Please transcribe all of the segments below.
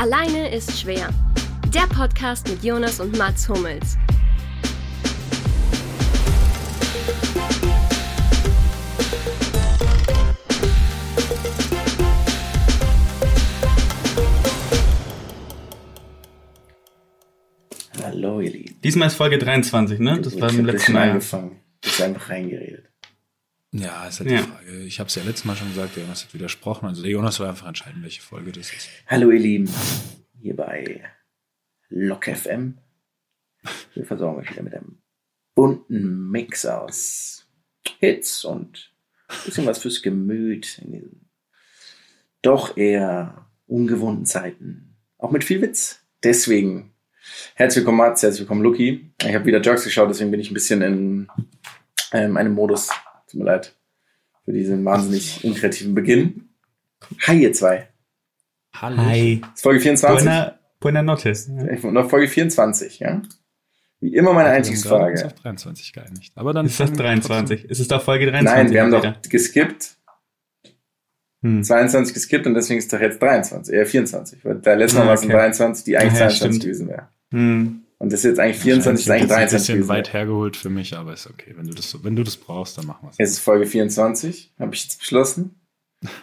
Alleine ist schwer. Der Podcast mit Jonas und Mats Hummels. Hallo, ihr Lieben. Diesmal ist Folge 23, ne? Das ich war jetzt letzten Mal. angefangen. Ist einfach reingeredet. Ja, ist halt Ja. die Frage. Ich habe es ja letztes Mal schon gesagt, der Jonas hat widersprochen. Also der Jonas soll einfach entscheiden, welche Folge das ist. Hallo, ihr Lieben. Hier bei Lock FM. Wir versorgen euch wieder mit einem bunten Mix aus Hits und ein bisschen was fürs Gemüt in diesen doch eher ungewohnten Zeiten. Auch mit viel Witz. Deswegen herzlich willkommen, Mats, herzlich willkommen, Luki. Ich habe wieder Jerks geschaut, deswegen bin ich ein bisschen in ähm, einem Modus. Tut mir leid für diesen wahnsinnig unkreativen Beginn. Hi, ihr zwei. Hallo. Hi. Das ist Folge 24. Buena, buena noches. Ja. Folge 24, ja? Wie immer meine Wir haben uns Einstiegsfrage. auf 23 geeinigt. Aber dann Ist das fangen wir 23? Ist es doch Folge 23? Nein, wir haben wieder? doch geskippt, Hm. 22 geskippt und deswegen ist doch jetzt 23, eher 24. Weil der letzte Mal Ah, war es okay. 23, die eigentlich ja, 22 stimmt. gewesen wäre. Hm. Und das ist jetzt eigentlich trotzdem- 24, ist eigentlich Jetzt ein 23 bisschen gewesen. weit hergeholt für mich, aber ist okay. Wenn du das, wenn du das brauchst, dann machen wir es. Es ist Folge 24, habe ich jetzt beschlossen,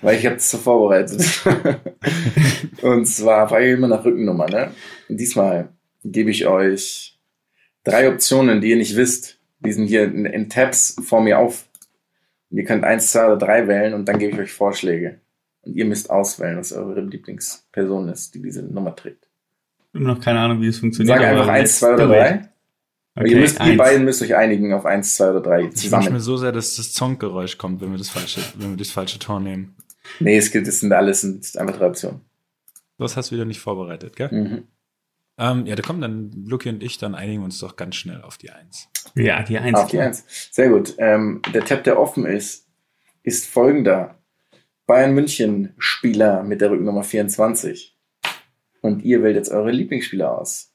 weil ich habe es so vorbereitet. und zwar frage ich immer nach Rückennummer. Ne? Und diesmal gebe ich euch drei Optionen, die ihr nicht wisst. Die sind hier in, in Tabs vor mir auf. Und ihr könnt eins, zwei oder drei wählen und dann gebe ich euch Vorschläge. Und ihr müsst auswählen, was eure Lieblingsperson ist, die diese Nummer trägt. Immer noch keine Ahnung, wie es funktioniert. Sag einfach eins, zwei oder do it. drei. Okay, ihr, müsst, ihr beiden müsst euch einigen auf eins, zwei oder drei Ich wünsche mir so sehr, dass das Zonggeräusch kommt, wenn wir das falsche, wenn wir das falsche Tor nehmen. Nee, es gibt, es sind alles sind einfach drei Optionen. Das hast du wieder nicht vorbereitet, gell? Mhm. Ähm, ja, da kommen dann Lucky und ich, dann einigen wir uns doch ganz schnell auf die Eins. Ja, die Eins. Auf die Eins. Sehr gut. Ähm, der Tab, der offen ist, ist folgender. Bayern München Spieler mit der Rückennummer 24. Und ihr wählt jetzt eure Lieblingsspieler aus.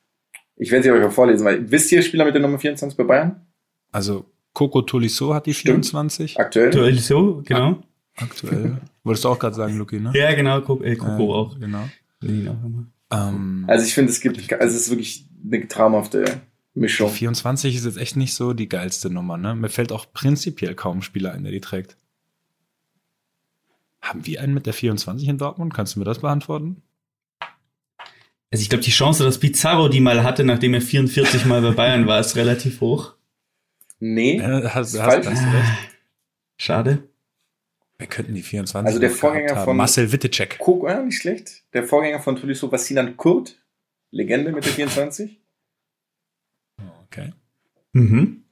Ich werde sie euch auch vorlesen, weil wisst ihr Spieler mit der Nummer 24 bei Bayern? Also Coco Tolisso hat die Stimmt. 24 Aktuell? Duell so, genau. aktuell. Wolltest du auch gerade sagen, Lucky, ne? Ja, genau. Guck, äh, Coco Äh, auch. Genau. Ähm, Also ich finde, es gibt, also es ist wirklich eine traumhafte die Mischung. 24 ist jetzt echt nicht so die geilste Nummer, ne? Mir fällt auch prinzipiell kaum ein Spieler ein, der die trägt. Haben wir einen mit der 24 in Dortmund? Kannst du mir das beantworten? Also ich glaube, die Chance, dass Pizarro die mal hatte, nachdem er 44 Mal bei Bayern war, ist relativ hoch. Nee, Ja, hast, hast, falsch. hast du recht. Schade. Wir könnten die 24 Also der Vorgänger von- Marcel Wittecek. Coco, ja, nicht schlecht. Der Vorgänger von Tolisso war Sinan Kurt. Legende mit der 24. Okay. Mhm.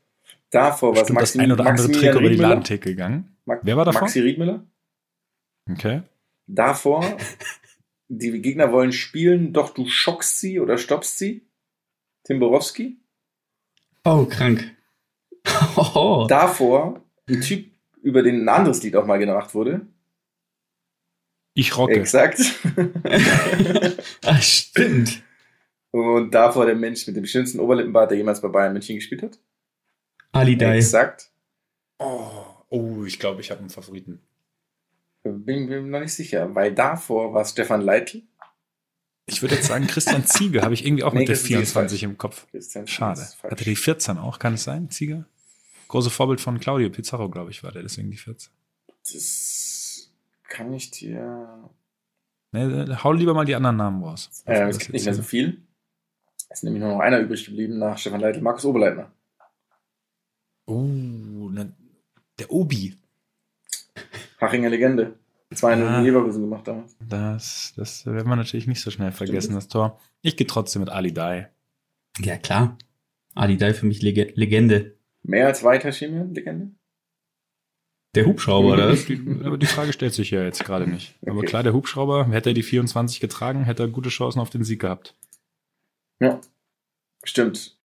Davor war es Stimmt, das Maxi, ein oder andere Trick über die Riedmüller. Ladentheke gegangen. Ma- Wer war davor? Maxi Riedmüller. Okay. Davor, die Gegner wollen spielen, doch du schockst sie oder stoppst sie. Tim Borowski. Oh, krank. Oh. Davor, ein Typ, über den ein anderes Lied auch mal gemacht wurde. Ich rocke. Exakt. Ach, stimmt. Und davor der Mensch mit dem schönsten Oberlippenbart, der jemals bei Bayern München gespielt hat. Ali Dai. Exakt. Oh, oh, ich glaube, ich habe einen Favoriten. Bin mir noch nicht sicher, weil davor war Stefan Leitl. Ich würde jetzt sagen, Christian Ziege habe ich irgendwie auch Nee, mit der Christian Ziege ist 24 falsch. im Kopf. Christian Schade. Hatte die 14 auch, kann es sein, Ziege? Große Vorbild von Claudio Pizarro, glaube ich, war der, deswegen die 14. Das kann ich dir. Ne, hau lieber mal die anderen Namen raus. Äh, Bevor es gibt nicht mehr so viel. Es ist nämlich nur noch einer übrig geblieben nach Stefan Leitl, Markus Oberleitner. Oh, ne, der Obi. Hachinger Legende. 2-0 Ah. in Leverkusen gemacht damals. Das, das werden wir natürlich nicht so schnell vergessen, das Tor. Ich gehe trotzdem mit Ali Dai. Ja, klar. Ali Dai für mich Leg Legende. Mehr als weiter Schimian, Legende? Der Hubschrauber, oder aber die Frage stellt sich ja jetzt gerade nicht. Aber Okay. klar, der Hubschrauber, hätte er die 24 getragen, hätte er gute Chancen auf den Sieg gehabt. Ja. Stimmt.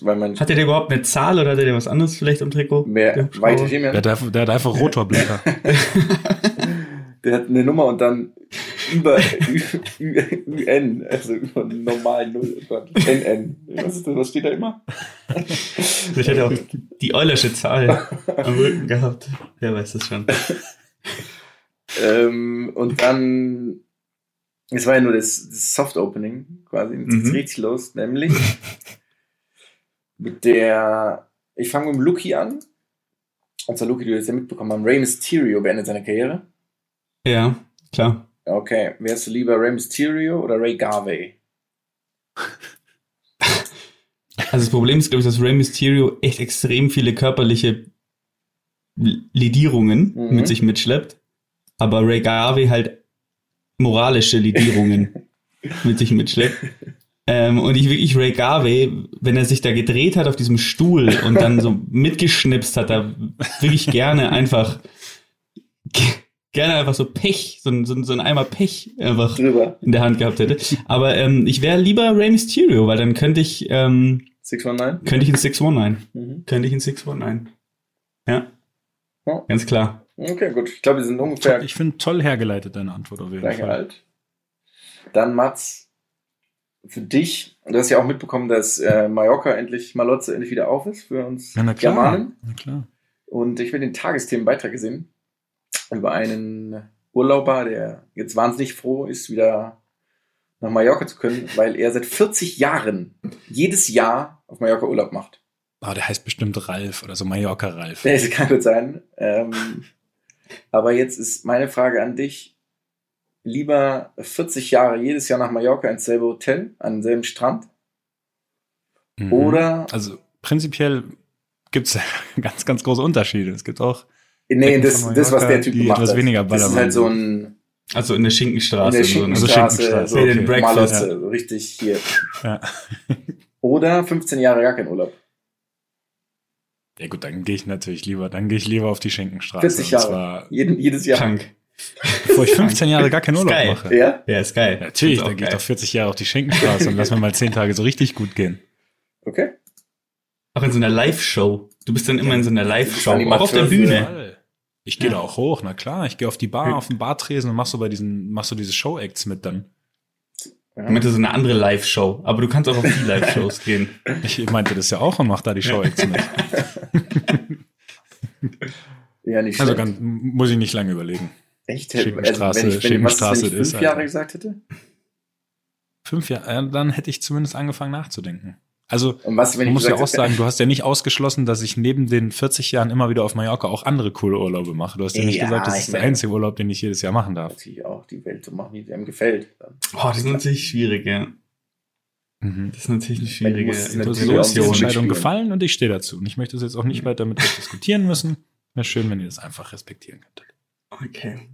Weil man Hatte der überhaupt eine Zahl oder hatte der was anderes vielleicht am Trikot? Mehr Hubschrauber? weiter Der hat, einfach- der hat einfach Rotorblätter. Der hat eine Nummer und dann über UN, also über normal 0, oh Gott, NN. Was, ist das, was steht da immer? Vielleicht hat er auch die Eulersche Zahl am Rücken gehabt. Wer weiß das schon. Ähm, und dann Es war ja nur das, das Soft-Opening quasi. Jetzt geht's Mhm. richtig los, nämlich mit der. Ich fange mit dem Lucky an. Und zwar Lucky, du hast ja mitbekommen haben, Rey Mysterio beendet seine Karriere. Ja, klar. Okay, wärst du lieber Rey Mysterio oder Ray Garvey? Also das Problem ist, glaube ich, dass Rey Mysterio echt extrem viele körperliche L- Ledierungen Mhm. mit sich mitschleppt, aber Ray Garvey halt moralische Ledierungen mit sich mitschleppt. Ähm, und ich wirklich Ray Garvey, wenn er sich da gedreht hat auf diesem Stuhl und dann so mitgeschnipst hat, da wirklich gerne einfach ge- gerne einfach so Pech, so ein, so ein, so ein Eimer Pech einfach Drüber. in der Hand gehabt hätte. Aber ähm, ich wäre lieber Rey Mysterio, weil dann könnte ich ähm, 619? könnte ich in 619. Mhm. Könnte ich in 619. Ja. Ja. Ganz klar. Okay, gut. Ich glaube, wir sind ungefähr Ich finde toll hergeleitet deine Antwort auf jeden gleich Fall. alt. Dann Mats, für dich, du hast ja auch mitbekommen, dass äh, Mallorca endlich, Malotze endlich wieder auf ist für uns Ja, na klar. Germanen. Na klar. Und ich habe den Tagesthemenbeitrag gesehen über einen Urlauber, der jetzt wahnsinnig froh ist, wieder nach Mallorca zu können, weil er seit 40 Jahren jedes Jahr auf Mallorca Urlaub macht. Oh, der heißt bestimmt Ralf oder so Mallorca Ralf. Das kann gut sein. Ähm, aber jetzt ist meine Frage an dich. Lieber 40 Jahre jedes Jahr nach Mallorca ins selbe Hotel, an denselben Strand? Mhm. Oder, Also prinzipiell gibt es ganz, ganz große Unterschiede. Es gibt auch nee, das, von das, was Mallorca, der Typ gemacht etwas hat. weniger das ist halt so ein, Also in der Schinkenstraße. in der so eine- Also Schinkenstraße, Schinkenstraße, so Bed and Breakfast, ja. so richtig hier. Ja. Oder 15 Jahre gar kein Urlaub. ja gut, dann gehe ich natürlich lieber, dann gehe ich lieber auf die Schenkenstraße. 40 Und Jahre. Jeden, jedes Jahr. Krank. Bevor ich 15 Jahre gar keinen Urlaub geil. mache. Ja? Ja, ist geil. Natürlich, dann gehe ich doch 40 Jahre auf die Schenkenstraße und lass mir mal 10 Tage so richtig gut gehen. Okay. Auch in so einer Live-Show. Du bist dann immer in so einer Live-Show. Auch auf der Bühne. Ich gehe Ja. da auch hoch, na klar. Ich gehe auf die Bar, Ja. auf den Bartresen und mach so bei diesen, mach so diese Show-Acts mit dann. Ich meinte so eine andere Live-Show. Aber du kannst auch auf die Live-Shows gehen. Ich meinte das ja auch und mach da die Show-Acts mit. Ja, nicht Also schlecht. ganz, muss ich nicht lange überlegen. Echt? Schinkenstraße- also, wenn ich, wenn, was ist, Schinkenstraße wenn ich ist, fünf Jahre Alter. gesagt hätte? Fünf Jahre, äh, dann hätte ich zumindest angefangen nachzudenken. Also, Und was, wenn man ich muss ja auch sagen, du hast ja nicht ausgeschlossen, dass ich neben den 40 Jahren immer wieder auf Mallorca auch andere coole Urlaube mache. Du hast ja nicht Ja, gesagt, das ich ist der einzige Urlaub, den ich jedes Jahr machen darf. natürlich auch die Welt so machen, wie einem gefällt. Oh, das ist natürlich schwierig, ja. Mhm. Das ist natürlich eine Du schwierige So natürlich ist auch die Entscheidung gefallen und ich stehe dazu. Und ich möchte es jetzt auch nicht weiter mit euch diskutieren müssen. Wäre schön, wenn ihr das einfach respektieren könntet. Okay.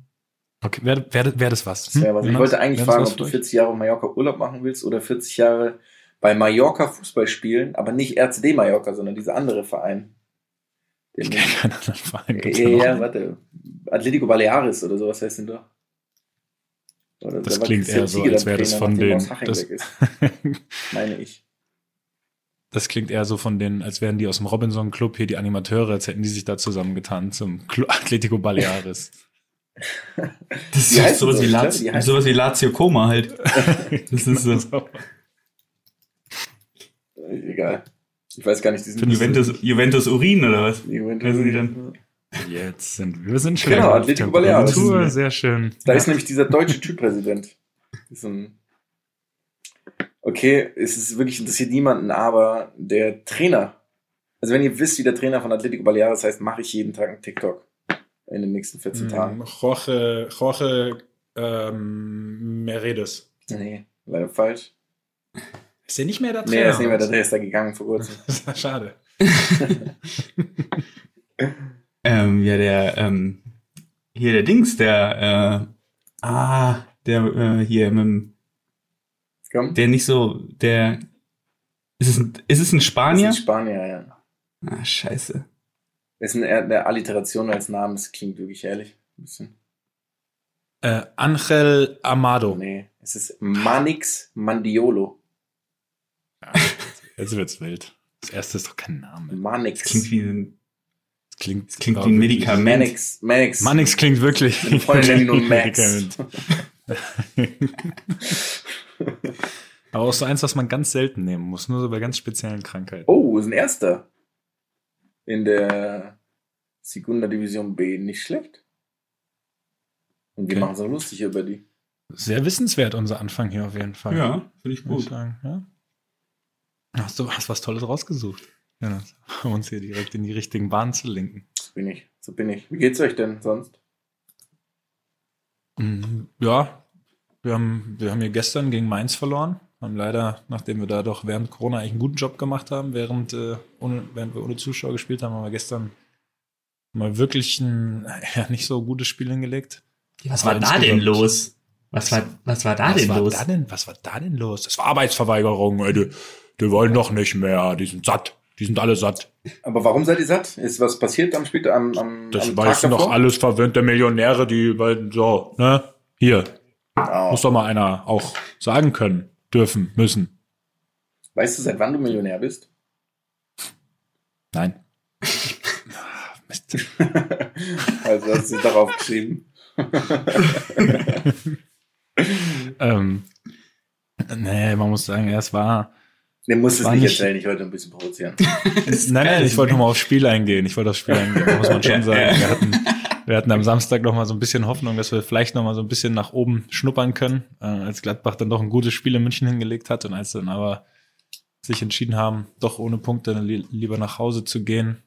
Okay, wäre wär, wär das was? Das wär was. Ich Jonas? wollte eigentlich fragen, ob du für euch? 40 Jahre auf Mallorca Urlaub machen willst oder 40 Jahre bei Mallorca Fußball spielen, aber nicht RCD Mallorca, sondern dieser andere Verein. Ich Den, kenne keinen anderen Verein. Gibt's ja, ja, warte. Atletico Baleares oder sowas heißt denn doch. Oder Das da klingt eher so, als wäre das von den- das- meine ich. Das klingt eher so von den, als wären die aus dem Robinson Club hier die Animateure, als hätten die sich da zusammengetan zum Atletico Baleares. Das Die ist sowas so, wie, die heißen- sowas wie Lazio Koma halt. Das ist so. Egal. Ich weiß gar nicht, diesen Findest du- Juventus, Juventus Urin oder was? Juventus. Die dann? Jetzt sind wir sind schon Genau, Atletico Baleares. Sehr schön. Da Ja. ist nämlich dieser deutsche Typpräsident. Okay, es ist wirklich interessiert niemanden, aber der Trainer, also wenn ihr wisst, wie der Trainer von Atletico Baleares heißt, mache ich jeden Tag einen TikTok in den nächsten 14 Hm, Tagen. Jorge, Jorge ähm, Meredes. Nee, leider falsch. Ist der nicht mehr der Nee, er ist nicht mehr, der der ist da gegangen vor kurzem. Das ist schade. Ähm, ja, der, ähm, hier der Dings, der, äh, ah, der, äh, hier, mit dem, Komm. der nicht so, der, ist es ein, ist es ein Das Spanier? ist ein Spanier, ja. Ah, scheiße. Das ist eine, eine Alliteration als Namen, das klingt wirklich herrlich. Ein bisschen. Äh, Angel Amado. Nee, es ist Manix Mandiolo. Jetzt wird's wild. Das erste ist doch kein Name. Manix. Das klingt wie ein, Das klingt, das klingt ja, wie ein Medikament. Manix. Manix. Manix klingt wirklich. Meine Freundin nennt ihn nur Max. Medikament. Aber auch so eins, was man ganz selten nehmen muss, nur so bei ganz speziellen Krankheiten. Oh, ist ein Erster. In der Segunda Division B. Nicht schlecht. Und wir Okay. machen so lustig über die. Sehr wissenswert, unser Anfang hier auf jeden Fall. finde ich Würde ich sagen, ja. Hast du hast was Tolles rausgesucht. Ja, um uns hier direkt in die richtigen Bahnen zu lenken. So bin ich. So bin ich. Wie geht's euch denn sonst? Mhm, Ja, wir haben, wir haben hier gestern gegen Mainz verloren. Haben leider, nachdem wir da doch während Corona eigentlich einen guten Job gemacht haben, während, äh, ohne, während wir ohne Zuschauer gespielt haben, haben wir gestern mal wirklich ein ja, nicht so gutes Spiel hingelegt. Was Aber war da denn los? Was war, was war da was denn war los? Da denn, was war da denn los? Das war Arbeitsverweigerung. Ey, die, die wollen doch nicht mehr. Die sind satt. Die sind alle satt. Aber warum seid ihr satt? Ist was passiert am Spiel am, am, Das am weißen doch davor? alles verwöhnte Millionäre, die bei, so, ne? Hier, Oh. muss doch mal einer auch sagen können, dürfen, müssen. Weißt du, seit wann du Millionär bist? Nein. Mist. also hast du darauf geschrieben. ähm, nee, man muss sagen, es war. Den musst du es nicht erzählen, ich wollte ein bisschen provozieren. Nein, nein, ich wollte nochmal aufs Spiel eingehen. Ich wollte aufs Spiel eingehen, muss man schon sagen. Wir hatten, wir hatten am Samstag noch mal so ein bisschen Hoffnung, dass wir vielleicht noch mal so ein bisschen nach oben schnuppern können, äh, als Gladbach dann doch ein gutes Spiel in München hingelegt hat und als dann aber sich entschieden haben, doch ohne Punkte li lieber nach Hause zu gehen.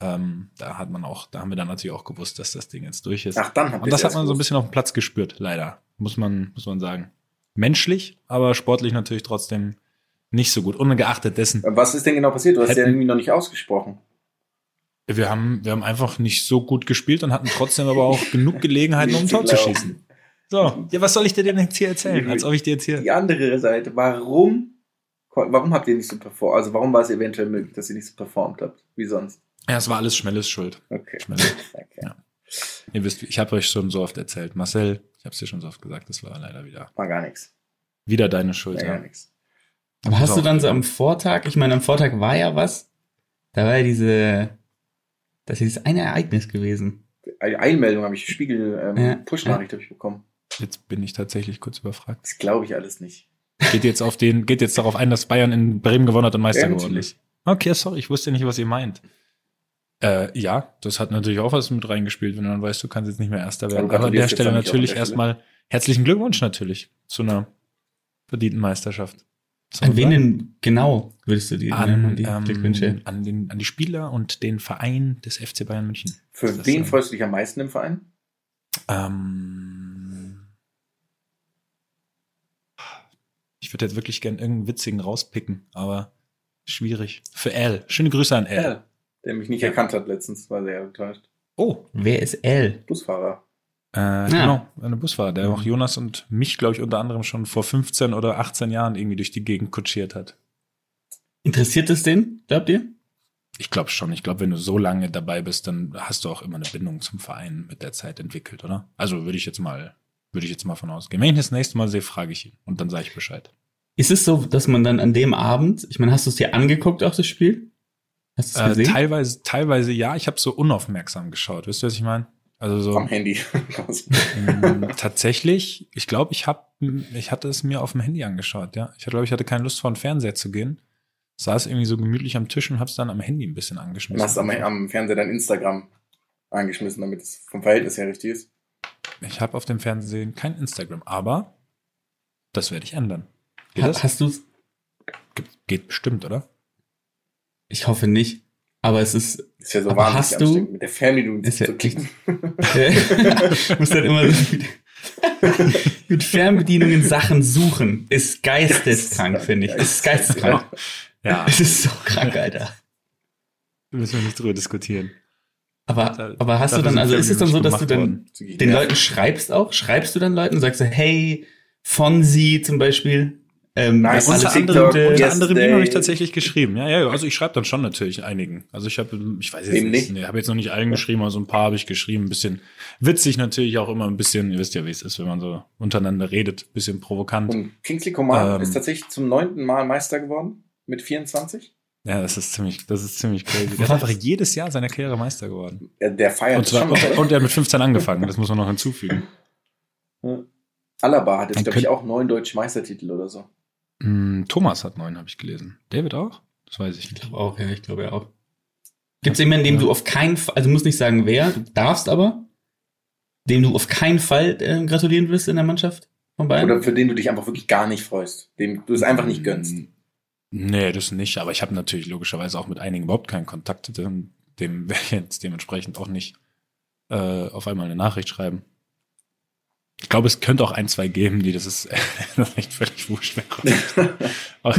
Ähm, da hat man auch, da haben wir dann natürlich auch gewusst, dass das Ding jetzt durch ist. Ach, dann und das hat man so ein bisschen auf dem Platz gespürt, leider. Muss man, muss man sagen. Menschlich, aber sportlich natürlich trotzdem nicht so gut. Ungeachtet dessen, Was ist denn genau passiert? Du hast ja irgendwie noch nicht ausgesprochen. Wir haben, wir haben einfach nicht so gut gespielt und hatten trotzdem aber auch genug Gelegenheiten, um ein Tor zu schießen. So, ja, was soll ich dir denn jetzt hier erzählen? Als ob ich dir jetzt hier. Die andere Seite, warum, warum habt ihr nicht so performt? Also warum war es eventuell möglich, dass ihr nicht so performt habt? Wie sonst? Ja, es war alles Schmelles Schuld. Okay. Schmelles. okay. Ja. Ihr wisst, ich habe euch schon so oft erzählt. Marcel, ich habe es dir schon so oft gesagt, das war leider wieder, War gar nichts. wieder deine Schuld. War Ja. gar nichts. Aber hast du dann so am Vortag, ich meine, am Vortag war ja was, da war ja diese, das ist eine Ereignis gewesen. Eine Einmeldung habe ich, Spiegel, ähm, Ja. Push-Nachricht habe ich bekommen. Jetzt bin ich tatsächlich kurz überfragt. Das glaube ich alles nicht. Geht jetzt auf den, geht jetzt darauf ein, dass Bayern in Bremen gewonnen hat und Meister Ja, geworden ist. Okay, sorry, ich wusste nicht, was ihr meint. Äh, ja, das hat natürlich auch was mit reingespielt, wenn du dann weißt, du kannst jetzt nicht mehr Erster werden. Aber an der Stelle natürlich erstmal herzlichen Glückwunsch natürlich zu einer verdienten Meisterschaft. Soll An wen denn genau würdest du die, An, die ähm, Glückwünsche? an, den, an die Spieler und den Verein des FC Bayern München. Für das wen so? freust du dich am meisten im Verein? Ähm, ich würde jetzt wirklich gern irgendeinen witzigen rauspicken, aber schwierig. Für L. Schöne Grüße an L. Ja. Der mich nicht erkannt hat letztens, war sehr enttäuscht. Oh, Wer ist L? Busfahrer. Äh, genau, eine Busfahrer, der auch Jonas und mich, glaube ich, unter anderem schon vor 15 oder 18 Jahren irgendwie durch die Gegend kutschiert hat. Interessiert es den, glaubt ihr? Ich glaube schon. Ich glaube, wenn du so lange dabei bist, dann hast du auch immer eine Bindung zum Verein mit der Zeit entwickelt, oder? Also würde ich jetzt mal, würde ich jetzt mal von ausgehen. Wenn ich ihn das nächste Mal sehe, frage ich ihn und dann sage ich Bescheid. Ist es so, dass man dann an dem Abend, ich meine, hast du es dir angeguckt, auch das Spiel? Hast du es Äh, gesehen? teilweise, teilweise ja. Ich habe so unaufmerksam geschaut. Wisst ihr, was ich meine? Also so Am Handy. ähm, tatsächlich. Ich glaube, ich habe, ich hatte es mir auf dem Handy angeschaut. Ja, ich glaube, ich hatte keine Lust vor den Fernseher zu gehen. Saß irgendwie so gemütlich am Tisch und habe es dann am Handy ein bisschen Du angeschmissen. hast am, am Fernseher dein Instagram angeschmissen, damit es vom Verhältnis her richtig ist. Ich habe auf dem Fernsehen kein Instagram, aber das werde ich ändern. Geht Ha- das? Hast du es? Ge- Geht bestimmt, oder? Ich hoffe nicht. Aber es ist, Ist ja so Aber wahnsinnig hast du- mit der Fernbedienung Ist ja zu klicken. du musst dann immer so mit, mit Fernbedienung in Sachen suchen. Ist geisteskrank, finde ich. Ist geisteskrank. Ja, Es ist so krank, Alter. müssen wir nicht drüber diskutieren. Aber, aber hast du Dafür dann, also ist es dann so, dass du dann worden. den Leuten schreibst auch? Schreibst du dann Leuten und sagst so, hey, Fonsi zum Beispiel, ähm, Nice. Unter TikTok, anderem, Gute. unter anderem ihm habe ich tatsächlich geschrieben. Ja, ja, also ich schreibe dann schon natürlich einigen. Also ich habe, ich weiß jetzt Wem nicht, nicht? nee, habe jetzt noch nicht allen geschrieben, aber so ein paar habe ich geschrieben. Ein bisschen witzig natürlich auch immer ein bisschen, ihr wisst ja, wie es ist, wenn man so untereinander redet, bisschen provokant. Und Kingsley Coman Ähm. ist tatsächlich zum neunten Mal Meister geworden mit 24. Ja, das ist ziemlich, das ist ziemlich crazy. Der ist einfach jedes Jahr seiner Karriere Meister geworden. Ja, der feiert Und, zwar, schon oder? und er hat mit 15 angefangen, das muss man noch hinzufügen. Alaba hat jetzt, glaube ich, auch neun deutsche Meistertitel oder so. Hm, Thomas hat neun, habe ich gelesen. David auch? Das weiß ich Ich nicht. glaube auch, ja, ich glaube ja auch. Gibt es jemanden, dem du auf keinen Fall, also du musst nicht sagen wer, du darfst aber, dem du auf keinen Fall äh, gratulieren wirst in der Mannschaft? von beiden? Oder für den du dich einfach wirklich gar nicht freust, dem du es einfach nicht gönnst. Nee, das nicht. Aber ich habe natürlich logischerweise auch mit einigen überhaupt keinen Kontakt. Dem, dem werde ich jetzt dementsprechend auch nicht äh, auf einmal eine Nachricht schreiben. Ich glaube, es könnte auch ein, zwei geben, die das ist echt völlig wurscht wäre. Oder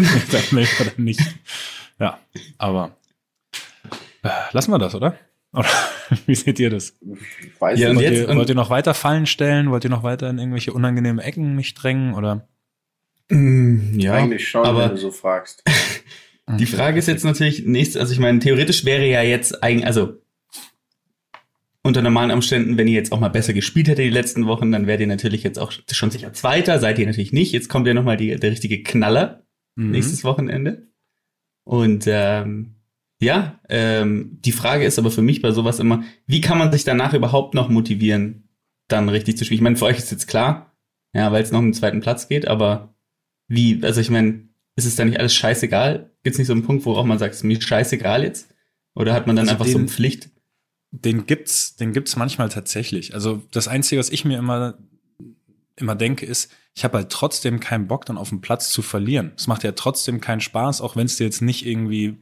nicht. Ja, aber äh, lassen wir das, oder? Oder wie seht ihr das? Ich weiß Ja, Wollt, jetzt- ihr, wollt ihr noch weiter Fallen stellen? Wollt ihr noch weiter in irgendwelche unangenehmen Ecken mich drängen? Oder? Mm, ja, Eigentlich schon, aber wenn du so fragst. Die Frage ist jetzt natürlich nächstes, also ich meine, theoretisch wäre ja jetzt eigentlich, also unter normalen Umständen, wenn ihr jetzt auch mal besser gespielt hättet die letzten Wochen, dann wärt ihr natürlich jetzt auch schon sicher Zweiter, seid ihr natürlich nicht. Jetzt kommt ja nochmal die, der richtige Knaller Mhm. nächstes Wochenende. Und ähm, ja, ähm, die Frage ist aber für mich bei sowas immer, wie kann man sich danach überhaupt noch motivieren, dann richtig zu spielen? Ich meine, für euch ist jetzt klar, ja, weil es noch um den zweiten Platz geht, aber wie, also ich meine, ist es da nicht alles scheißegal? Gibt es nicht so einen Punkt, wo auch man sagt, es ist mir scheißegal jetzt? Oder hat man dann Also einfach so eine Pflicht? Den gibt's, den gibt's manchmal tatsächlich. Also das Einzige, was ich mir immer, immer denke, ist, ich habe halt trotzdem keinen Bock, dann auf dem Platz zu verlieren. Es macht ja trotzdem keinen Spaß, auch wenn es dir jetzt nicht irgendwie,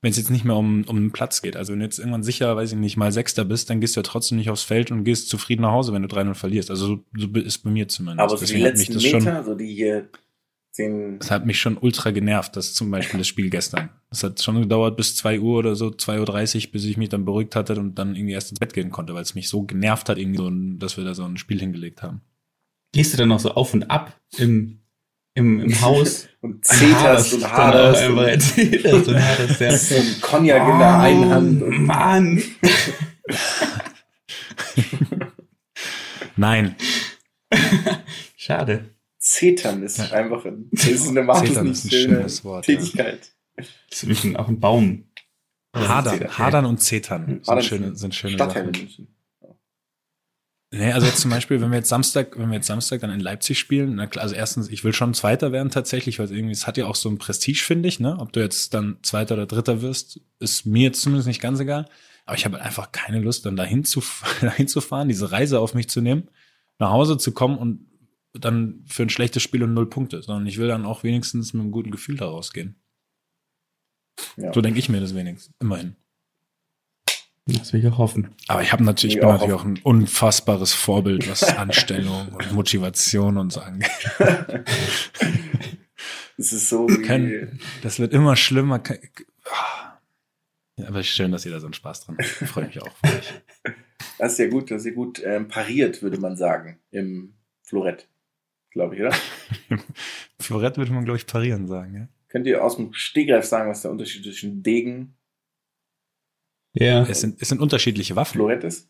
wenn es jetzt nicht mehr um, um den Platz geht. Also wenn du jetzt irgendwann sicher, weiß ich nicht, mal Sechster bist, dann gehst du ja trotzdem nicht aufs Feld und gehst zufrieden nach Hause, wenn du 3-0 verlierst. Also so, so ist bei mir zumindest. Aber so die Deswegen letzten das schon, Meter, so die hier den das hat mich schon ultra genervt, das zum Beispiel das Spiel gestern. Das hat schon gedauert bis 2 Uhr oder so, 2.30 Uhr, bis ich mich dann beruhigt hatte und dann irgendwie erst ins Bett gehen konnte, weil es mich so genervt hat, irgendwie so, dass wir da so ein Spiel hingelegt haben. Gehst du dann noch so auf und ab im, im, im Haus? und zeterst und haderst und hast und haderst, ja. so ein Cognac in der einen Hand Oh, und Mann! Nein, Schade. Zetern ist einfach ein, das ist eine Zetern wahnsinnig ist ein schöne schönes Wort, ja. Tätigkeit. Das ist wirklich auch ein Baum. Hadern. Hadern und Zetern sind Hadern schöne, sind schöne Stadtteile. München. Nee, also jetzt zum Beispiel, wenn wir jetzt Samstag, wenn wir jetzt Samstag dann in Leipzig spielen, na klar, also erstens, ich will schon Zweiter werden tatsächlich, weil es irgendwie, es hat ja auch so ein Prestige, finde ich, ne? Ob du jetzt dann Zweiter oder Dritter wirst, ist mir jetzt zumindest nicht ganz egal. Aber ich habe halt einfach keine Lust, dann dahin zu, dahin zu fahren, diese Reise auf mich zu nehmen, nach Hause zu kommen und dann für ein schlechtes Spiel und null Punkte, sondern ich will dann auch wenigstens mit einem guten Gefühl da rausgehen. Ja. So denke ich mir das wenigstens, immerhin. Das will ich auch hoffen. Aber ich habe natürlich, ich bin auch natürlich auch ein unfassbares Vorbild, was Anstellung und Motivation und so angeht. Es ist so Kein- Das wird immer schlimmer. Ke- Ah. Ja, aber schön, dass ihr da so einen Spaß dran habt. Ich freue mich auch. für euch. das ist ja gut, das ist ja gut ähm, pariert, würde man sagen, im Florett, glaube ich, oder? Florett würde man, glaube ich, parieren sagen. Ja? Könnt ihr aus dem Stegreif sagen, was der Unterschied zwischen Degen Ja. Es, sind, es sind unterschiedliche und Waffen. Florett ist?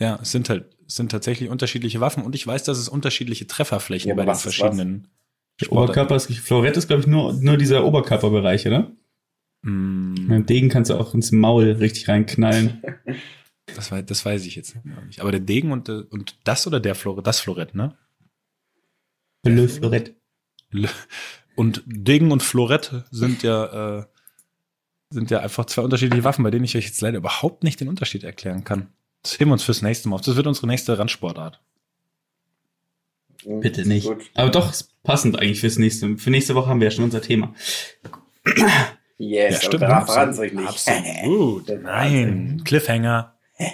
Ja, es sind halt es sind tatsächlich unterschiedliche Waffen und ich weiß, dass es unterschiedliche Trefferflächen Ja, bei den verschiedenen Der Oberkörper ist, Florett ist, glaube ich, nur, nur dieser Oberkörperbereich, oder? Mm, Mit dem Degen kannst du auch ins Maul richtig reinknallen. das, weiß, das weiß ich jetzt nicht. Aber der Degen und, der- und das oder der Florett, das Florett, ne? Le Florett. Le- Und Degen und Florett sind ja, äh, sind ja einfach zwei unterschiedliche Waffen, bei denen ich euch jetzt leider überhaupt nicht den Unterschied erklären kann. Das heben wir uns fürs nächste Mal auf. Das wird unsere nächste Randsportart. Bitte nicht. Gut. Aber doch, ist passend eigentlich fürs nächste. Für nächste Woche haben wir ja schon unser Thema. Yes, aber daran verraten Sie euch nicht. Absolut. Nein. Cliffhanger.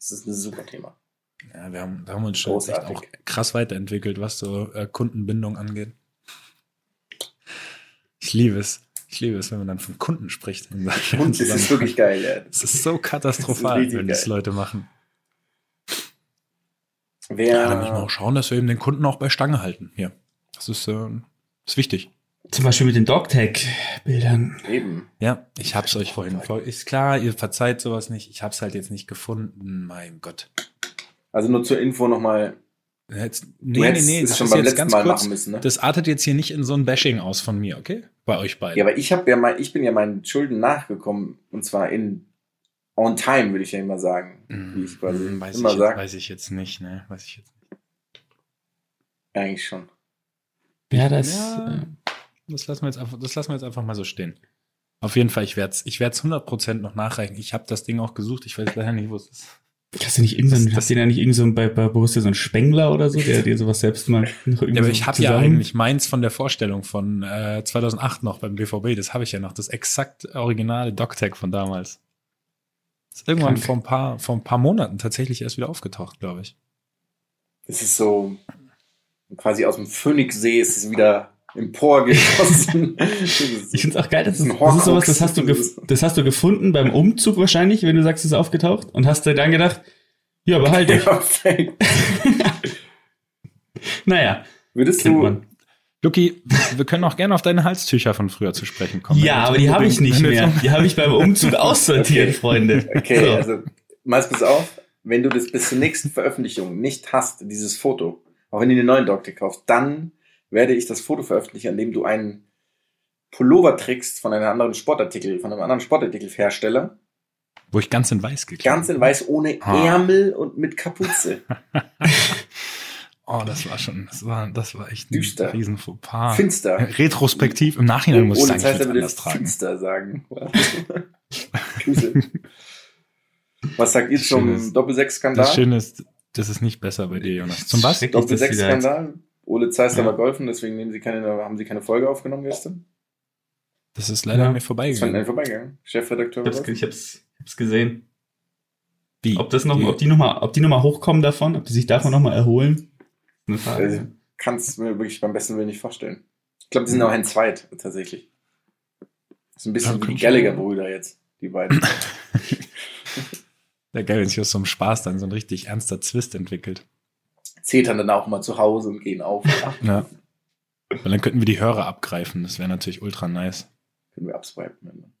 Das ist ein super Thema. Ja, wir haben, da haben wir uns schon jetzt echt auch krass weiterentwickelt, was so äh, Kundenbindung angeht. Ich liebe es. Ich liebe es, wenn man dann von Kunden spricht. Und es ist wirklich geil, ja. Es ist so katastrophal, richtig wenn das geil. Leute machen. Wer, Ja, dann müssen wir auch schauen, dass wir eben den Kunden auch bei Stange halten. Hier. Das ist, äh, ist wichtig. Zum Beispiel mit den Dogtag-Bildern. eben. Ja, ich hab's euch vorhin vor. Ist klar, ihr verzeiht sowas nicht. Ich hab's halt jetzt nicht gefunden. Mein Gott. Also nur zur Info nochmal. Jetzt, nee, nee, hättest nee, das schon ist beim jetzt letzten ganz Mal kurz. machen müssen, ne? Das artet jetzt hier nicht in so ein Bashing aus von mir, okay? Bei euch beiden. Ja, aber ich habe ja mein, ich bin ja meinen Schulden nachgekommen und zwar in on time, würde ich ja immer sagen. Wie ich quasi Hm, weiß, immer ich jetzt, sage. weiß ich jetzt nicht, ne? Weiß ich jetzt nicht. Eigentlich schon. Ja, das. Ja. Äh, Das lassen wir jetzt einfach, das lassen wir jetzt einfach mal so stehen. Auf jeden Fall, ich werde es ich werd's 100% noch nachreichen. Ich habe das Ding auch gesucht. Ich weiß leider nicht, wo es ist. Hast du nicht irgendeinen, Das- hast du ja nicht irgend so bei, bei Borussia so einen Spengler oder so, der dir sowas selbst mal noch irgendwie Ja, aber ich habe ja eigentlich meins von der Vorstellung von äh, 2008 noch beim BVB, das habe ich ja noch, das exakt originale DocTag von damals. Ist irgendwann Krank. vor ein, paar, vor ein paar Monaten tatsächlich erst wieder aufgetaucht, glaube ich. Es ist so quasi aus dem Phönixsee ist es wieder emporgeschossen. Ich finde es auch geil, dass Das ist ein das ist sowas, das hast, du das hast du gefunden beim Umzug wahrscheinlich, wenn du sagst, es ist aufgetaucht und hast dir dann gedacht, ja, behalte ich. Perfekt. Naja, Würdest du, man. Luki, wir können auch gerne auf deine Halstücher von früher zu sprechen kommen. Ja, aber die habe ich nicht mehr. Die habe ich beim Umzug aussortiert, Okay. Freunde. okay, So. also, mal pass auf, wenn du das bis zur nächsten Veröffentlichung nicht hast, dieses Foto, auch wenn du den neuen Doktor kaufst, dann werde ich das Foto veröffentlichen, an dem du einen Pullover trägst von einem anderen Sportartikel, von einem anderen Sportartikelhersteller, Wo ich ganz in weiß gekriegt ganz in weiß, ohne Ah. Ärmel und mit Kapuze. Oh, das war schon, das war, das war echt ein Düster. riesen Fauxpas. Finster. Retrospektiv, im Nachhinein muss ich sagen, ich Zeit würde würde anders tragen. finster sagen. Was sagt ihr zum ist- Das Doppel-Sechs-Skandal? Schöne ist, das ist nicht besser bei dir, Jonas. Zum was? Doppel-Sechs-Skandal? Ole Zeister Ja. war golfen, deswegen nehmen sie keine, haben sie keine Folge aufgenommen gestern. Das ist leider Ja. an mir Das war vorbeigegangen. an vorbeigegangen. Chefredakteur Ich hab's, ich hab's, ich hab's gesehen. Wie? Ob das noch, Die- ob die noch mal, ob die noch mal hochkommen davon, ob die sich davon noch mal erholen? Eine Frage. Also, kann es mir wirklich beim besten Willen nicht vorstellen. Ich glaube, die sind auch ein Zweit, tatsächlich. Das ist ein bisschen Ja, wie die Gallagher-Brüder jetzt, die beiden. Ja, geil, wenn sich aus so einem Spaß dann so ein richtig ernster Zwist entwickelt. Zetern dann auch mal zu Hause und gehen auf. Ja. Und dann könnten wir die Hörer abgreifen. Das wäre natürlich ultra nice. Können wir abswipen.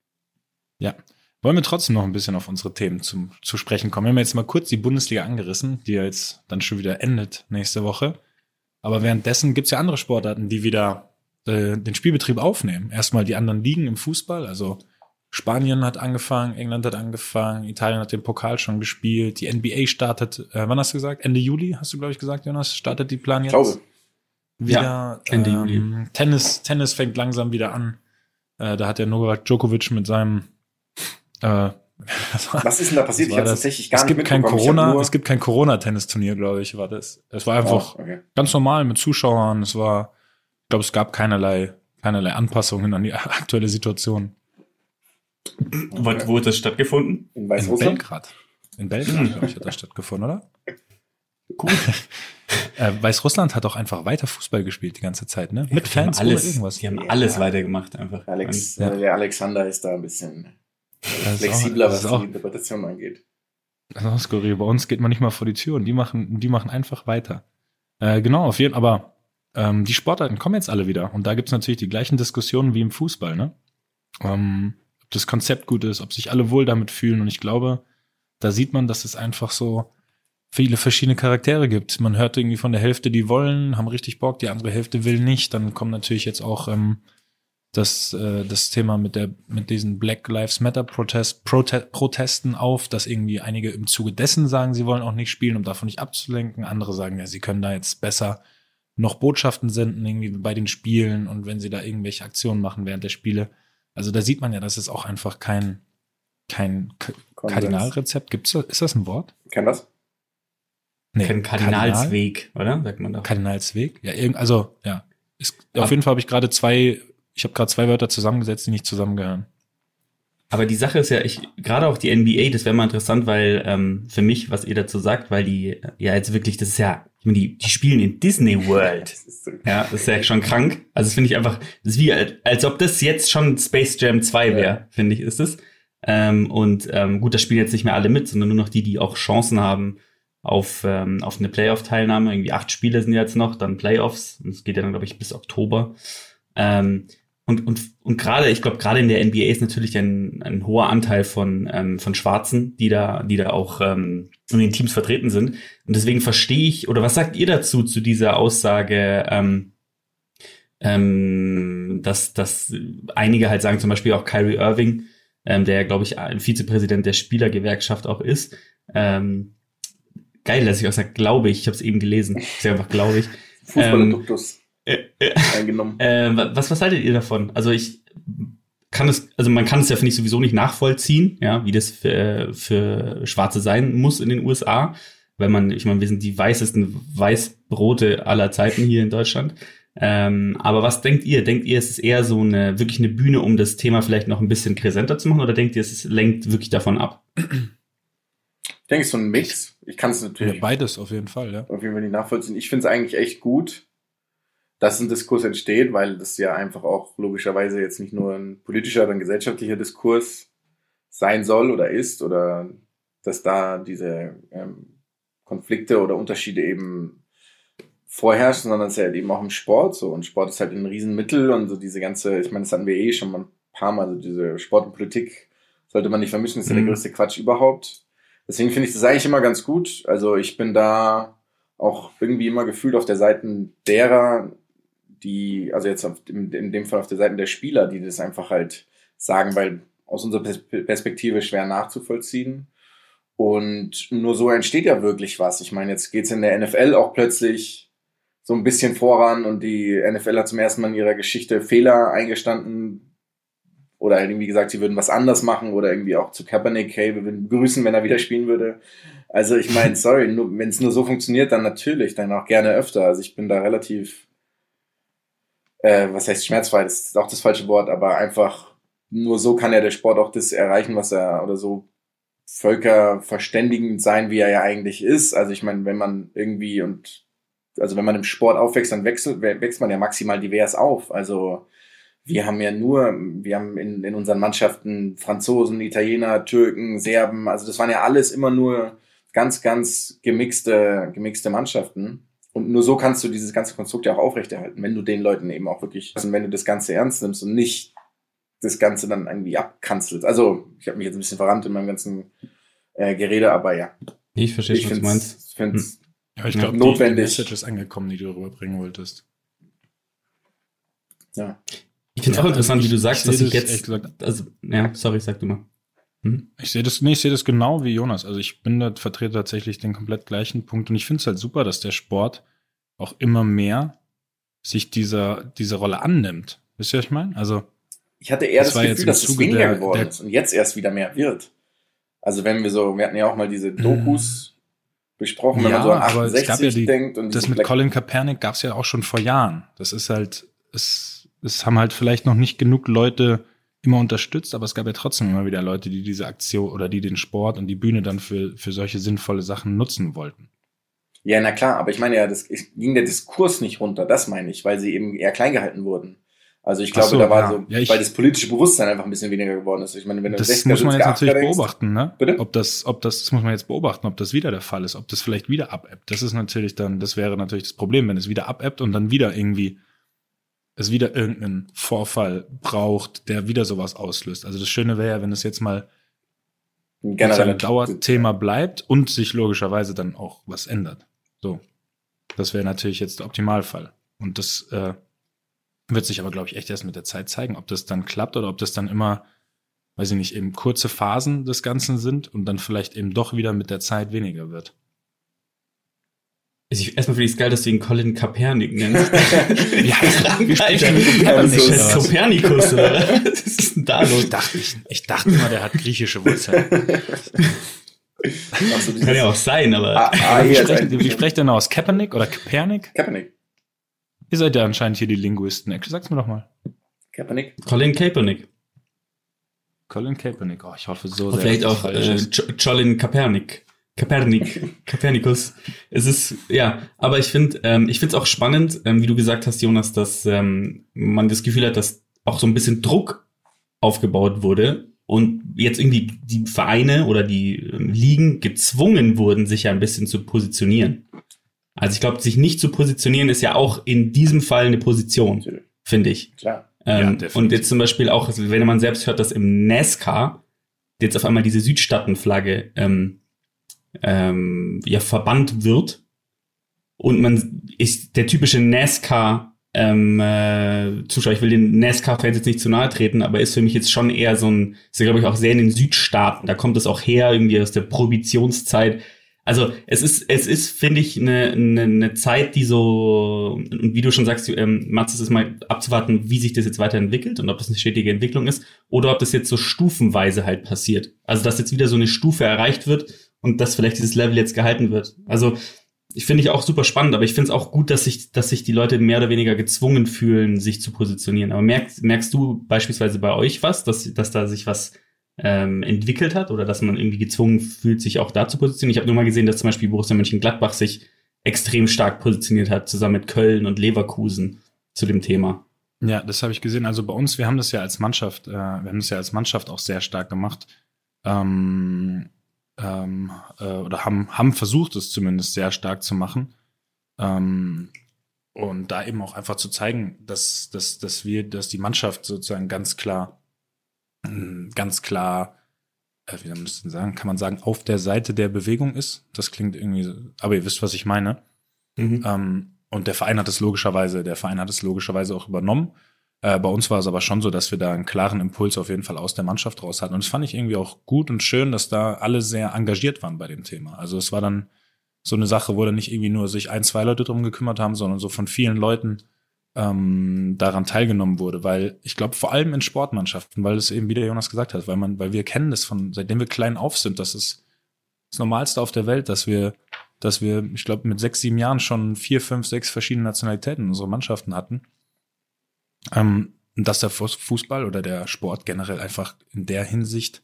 Ja. Wollen wir trotzdem noch ein bisschen auf unsere Themen zum, zu sprechen kommen? Wir haben jetzt mal kurz die Bundesliga angerissen, die ja jetzt dann schon wieder endet nächste Woche. Aber währenddessen gibt's ja andere Sportarten, die wieder äh, den Spielbetrieb aufnehmen. Erstmal die anderen Ligen im Fußball, also Spanien hat angefangen, England hat angefangen, Italien hat den Pokal schon gespielt, die NBA startet, äh, wann hast du gesagt? Ende Juli, hast du, glaube ich, gesagt, Jonas, startet die Plan Ich jetzt? glaube. wieder. Ja, Ende ähm, Juli. Tennis, Tennis fängt langsam wieder an. Äh, da hat der Novak Djokovic mit seinem äh, was war- Was ist denn da passiert? Ich habe tatsächlich gar es nicht gibt kein. Ich Corona, nur- es gibt kein Corona-Tennisturnier, glaube ich, war das. Es war einfach Oh, okay. ganz normal mit Zuschauern. Es war, ich glaube, es gab keinerlei, keinerlei Anpassungen an die aktuelle Situation. Wo, wo hat das stattgefunden? In In Weißrussland? Belgrad. In Belgrad, glaube ich, hat das stattgefunden, oder? Gut. Äh, Weißrussland hat auch einfach weiter Fußball gespielt die ganze Zeit, ne? Mit Fans alles, oder irgendwas. Die haben Ja. alles weitergemacht einfach. Alex, Ja. äh, der Alexander ist da ein bisschen auch- flexibler, das was auch- die Interpretation angeht. Das ist auch skurril. Bei uns geht man nicht mal vor die Tür und die machen, die machen einfach weiter. Äh, genau, auf jeden Fall. Aber ähm, die Sportarten kommen jetzt alle wieder. Und da gibt's natürlich die gleichen Diskussionen wie im Fußball, ne? Ähm, das Konzept gut ist, ob sich alle wohl damit fühlen. Und ich glaube, da sieht man, dass es einfach so viele verschiedene Charaktere gibt. Man hört irgendwie von der Hälfte, die wollen, haben richtig Bock, die andere Hälfte will nicht. Dann kommt natürlich jetzt auch ähm, das, äh, das Thema mit der mit diesen Black Lives Matter Protest, Prote Protesten auf, dass irgendwie einige im Zuge dessen sagen, sie wollen auch nicht spielen, um davon nicht abzulenken. Andere sagen, ja, sie können da jetzt besser noch Botschaften senden irgendwie bei den Spielen und wenn sie da irgendwelche Aktionen machen während der Spiele. Also da sieht man ja, dass es auch einfach kein kein K Konsens. Kardinalrezept gibt. Ist das ein Wort? Kann das? Nee, Kein Kardinalsweg, oder? Sagt man doch. Kardinalsweg? Ja, irgend, also, ja. Ist, auf jeden Fall habe ich gerade zwei, ich habe gerade zwei Wörter zusammengesetzt, die nicht zusammengehören. Aber die Sache ist ja, ich gerade auch die NBA, das wäre mal interessant, weil ähm, für mich, was ihr dazu sagt, weil die ja jetzt wirklich, das ist ja, ich meine, die, die spielen in Disney World. Das ist so. Ja, das ist ja schon krank. Also das finde ich einfach, das ist wie, als, ob das jetzt schon Space Jam 2 wäre, Ja. finde ich, ist es. Ähm, und ähm, gut, da spielen jetzt nicht mehr alle mit, sondern nur noch die, die auch Chancen haben auf, ähm, auf eine Playoff-Teilnahme. Irgendwie acht Spiele sind jetzt noch, dann Playoffs. Und es geht ja dann, glaube ich, bis Oktober. Ähm, und, und, und gerade, ich glaube, gerade in der NBA ist natürlich ein, ein hoher Anteil von, ähm, von Schwarzen, die da, die da auch ähm, in den Teams vertreten sind. Und deswegen verstehe ich, oder was sagt ihr dazu, zu dieser Aussage, ähm, ähm, dass, dass einige halt sagen, zum Beispiel auch Kyrie Irving, ähm, der, glaube ich, Vizepräsident der Spielergewerkschaft auch ist. Ähm, geil, dass ich auch sage, glaube ich, ich habe es eben gelesen. Sage einfach, glaube ich. Fußball-Duktus Äh, äh, eingenommen. äh, was, was haltet ihr davon? Also ich, kann es, also man kann es ja, finde ich, sowieso nicht nachvollziehen, ja, wie das für, für Schwarze sein muss in den USA. Weil man, ich meine, wir sind die weißesten Weißbrote aller Zeiten hier in Deutschland. Ähm, aber was denkt ihr? Denkt ihr, es ist eher so eine, wirklich eine Bühne, um das Thema vielleicht noch ein bisschen präsenter zu machen, oder denkt ihr, es lenkt wirklich davon ab? Ich denke, es ist so ein Mix. Ich kann es natürlich. Ja, beides auf jeden Fall, ja. Auf jeden Fall nicht nachvollziehen. Ich finde es eigentlich echt gut, dass ein Diskurs entsteht, weil das ja einfach auch logischerweise jetzt nicht nur ein politischer, sondern ein gesellschaftlicher Diskurs sein soll oder ist oder dass da diese ähm, Konflikte oder Unterschiede eben vorherrschen, sondern es ist ja halt eben auch im Sport so. Und Sport ist halt ein Riesenmittel und so diese ganze, ich meine, das hatten wir eh schon mal ein paar Mal, so diese Sport und Politik sollte man nicht vermischen, das ist ja der Mhm. größte Quatsch überhaupt. Deswegen finde ich das eigentlich immer ganz gut. Also ich bin da auch irgendwie immer gefühlt auf der Seite derer, die, also jetzt auf, in, in dem Fall auf der Seite der Spieler, die das einfach halt sagen, weil aus unserer Pers- Perspektive schwer nachzuvollziehen. Und nur so entsteht ja wirklich was. Ich meine, jetzt geht's in der NFL auch plötzlich so ein bisschen voran und die NFL hat zum ersten Mal in ihrer Geschichte Fehler eingestanden oder halt irgendwie gesagt, sie würden was anders machen oder irgendwie auch zu Kaepernick, hey, wir würden grüßen, wenn er wieder spielen würde. Also ich meine, sorry, wenn es nur so funktioniert, dann natürlich, dann auch gerne öfter. Also ich bin da relativ, äh, was heißt schmerzfrei, das ist auch das falsche Wort, aber einfach nur so kann ja der Sport auch das erreichen, was er oder so völkerverständigend sein, wie er ja eigentlich ist. Also ich meine, wenn man irgendwie und also wenn man im Sport aufwächst, dann wechselt, wächst man ja maximal divers auf. Also wir haben ja nur, wir haben in, in unseren Mannschaften Franzosen, Italiener, Türken, Serben, also das waren ja alles immer nur ganz, ganz gemixte, gemixte Mannschaften. Und nur so kannst du dieses ganze Konstrukt ja auch aufrechterhalten, wenn du den Leuten eben auch wirklich, also wenn du das Ganze ernst nimmst und nicht das Ganze dann irgendwie abkanzelst. Also, ich habe mich jetzt ein bisschen verrannt in meinem ganzen äh, Gerede, aber ja. Ich verstehe Ich was du meinst. finde es Ja, ich Ja, glaube, die, notwendig. die Message ist angekommen, die du rüberbringen wolltest. ja. Ich finde es auch interessant, wie du sagst, dass ich jetzt, gesagt- also, ja, sorry, sag du mal. Hm? Ich sehe das, nee, ich sehe das genau wie Jonas. Also ich bin da vertrete tatsächlich den komplett gleichen Punkt und ich finde es halt super, dass der Sport auch immer mehr sich dieser, dieser Rolle annimmt. Wisst ihr, was ich meine? Also, Ich hatte eher Das das, Gefühl, dass es weniger der- geworden der- ist und jetzt erst wieder mehr wird. Also wenn wir so, wir hatten ja auch mal diese Dokus besprochen, wenn Ja, man so an aber es 68 gab ja die- denkt und das mit Black- Colin Kaepernick gab es ja auch schon vor Jahren. Das ist halt, es, es haben halt vielleicht noch nicht genug Leute immer unterstützt, aber es gab ja trotzdem immer wieder Leute, die diese Aktion oder die den Sport und die Bühne dann für, für solche sinnvolle Sachen nutzen wollten. Ja, na klar, aber ich meine ja, das ging der Diskurs nicht runter, das meine ich, weil sie eben eher klein gehalten wurden. Also ich glaube, so, da war ja. so, Ja, ich- weil das politische Bewusstsein einfach ein bisschen weniger geworden ist. Ich meine, wenn du Das 60er, muss man 70er, jetzt natürlich 80er denkst, beobachten, ne? Bitte? Ob das, ob das, das muss man jetzt beobachten, ob das wieder der Fall ist, ob das vielleicht wieder abebbt. Das ist natürlich dann, das wäre natürlich das Problem, wenn es wieder abebbt und dann wieder irgendwie es wieder irgendeinen Vorfall braucht, der wieder sowas auslöst. Also das Schöne wäre ja, wenn es jetzt mal Ein Dauerthema bleibt und sich logischerweise dann auch was ändert. So. Das wäre natürlich jetzt der Optimalfall. Und das äh, wird sich aber, glaube ich, echt erst mit der Zeit zeigen, ob das dann klappt oder ob das dann immer, weiß ich nicht, eben kurze Phasen des Ganzen sind und dann vielleicht eben doch wieder mit der Zeit weniger wird. Also ich, erstmal finde ich es geil, dass du ihn Colin Kaepernick nennst. Ist was? Kopernikus, oder? Was ist denn da los? Ich dachte, ich, ich dachte immer, der hat griechische Wurzeln. So, Kann ja auch sein, aber. Ah, ah, Wie sprecht, wie sprecht ihr denn aus? Kaepernick oder Kaepernick? Kaepernick. Ihr seid ja anscheinend hier die Linguisten. Sag's mir doch mal. Kaepernick. Colin Kaepernick. Colin Kaepernick. Oh, ich hoffe so Und sehr. vielleicht auch äh, Colin Kaepernick. Kaepernick. Kaepernicus. Es ist, ja, aber ich finde, ähm, ich finde es auch spannend, ähm, wie du gesagt hast, Jonas, dass ähm, man das Gefühl hat, dass auch so ein bisschen Druck aufgebaut wurde und jetzt irgendwie die Vereine oder die ähm, Ligen gezwungen wurden, sich ja ein bisschen zu positionieren. Also ich glaube, sich nicht zu positionieren ist ja auch in diesem Fall eine Position, finde ich. Klar. Ja, Ähm, definitiv. und jetzt zum Beispiel auch, also wenn man selbst hört, dass im NASCAR jetzt auf einmal diese Südstaatenflagge ähm, ähm, ja verbannt wird und man ist der typische NASCAR ähm, äh, Zuschauer, ich will den NASCAR-Fans jetzt nicht zu nahe treten, aber ist für mich jetzt schon eher so ein, ist ja glaube ich auch sehr in den Südstaaten, da kommt es auch her, irgendwie aus der Prohibitionszeit. Also es ist, es ist, finde ich, eine, eine, eine Zeit, die so, und wie du schon sagst, ähm, Mats, es ist mal abzuwarten, wie sich das jetzt weiterentwickelt und ob das eine stetige Entwicklung ist oder ob das jetzt so stufenweise halt passiert. Also dass jetzt wieder so eine Stufe erreicht wird und dass vielleicht dieses Level jetzt gehalten wird. Also ich finde ich auch super spannend, aber ich finde es auch gut, dass sich, dass sich die Leute mehr oder weniger gezwungen fühlen, sich zu positionieren. Aber merkst, merkst du beispielsweise bei euch was, dass, dass da sich was ähm, entwickelt hat oder dass man irgendwie gezwungen fühlt, sich auch da zu positionieren? Ich habe nur mal gesehen, dass zum Beispiel Borussia Mönchengladbach sich extrem stark positioniert hat, zusammen mit Köln und Leverkusen zu dem Thema. Ja, das habe ich gesehen. Also bei uns, wir haben das ja als Mannschaft, äh, wir haben das ja als Mannschaft auch sehr stark gemacht. Ähm, ähm, äh, oder haben, haben versucht, es zumindest sehr stark zu machen. Ähm, und da eben auch einfach zu zeigen, dass, dass, dass wir, dass die Mannschaft sozusagen ganz klar, mm, ganz klar, äh, wie soll man das denn sagen, kann man sagen, auf der Seite der Bewegung ist. Das klingt irgendwie, so, aber ihr wisst, was ich meine. Mhm. Ähm, und der Verein hat es logischerweise, der Verein hat es logischerweise auch übernommen. Äh, bei uns war es aber schon so, dass wir da einen klaren Impuls auf jeden Fall aus der Mannschaft raus hatten. Und das fand ich irgendwie auch gut und schön, dass da alle sehr engagiert waren bei dem Thema. Also es war dann so eine Sache, wo dann nicht irgendwie nur sich ein, zwei Leute drum gekümmert haben, sondern so von vielen Leuten ähm, daran teilgenommen wurde. Weil ich glaube, vor allem in Sportmannschaften, weil es eben, wie der Jonas gesagt hat, weil man, weil wir kennen das von, seitdem wir klein auf sind, das ist das Normalste auf der Welt, dass wir, dass wir, ich glaube, mit sechs, sieben Jahren schon vier, fünf, sechs verschiedene Nationalitäten in unsere Mannschaften hatten. Ähm, dass der Fußball oder der Sport generell einfach in der Hinsicht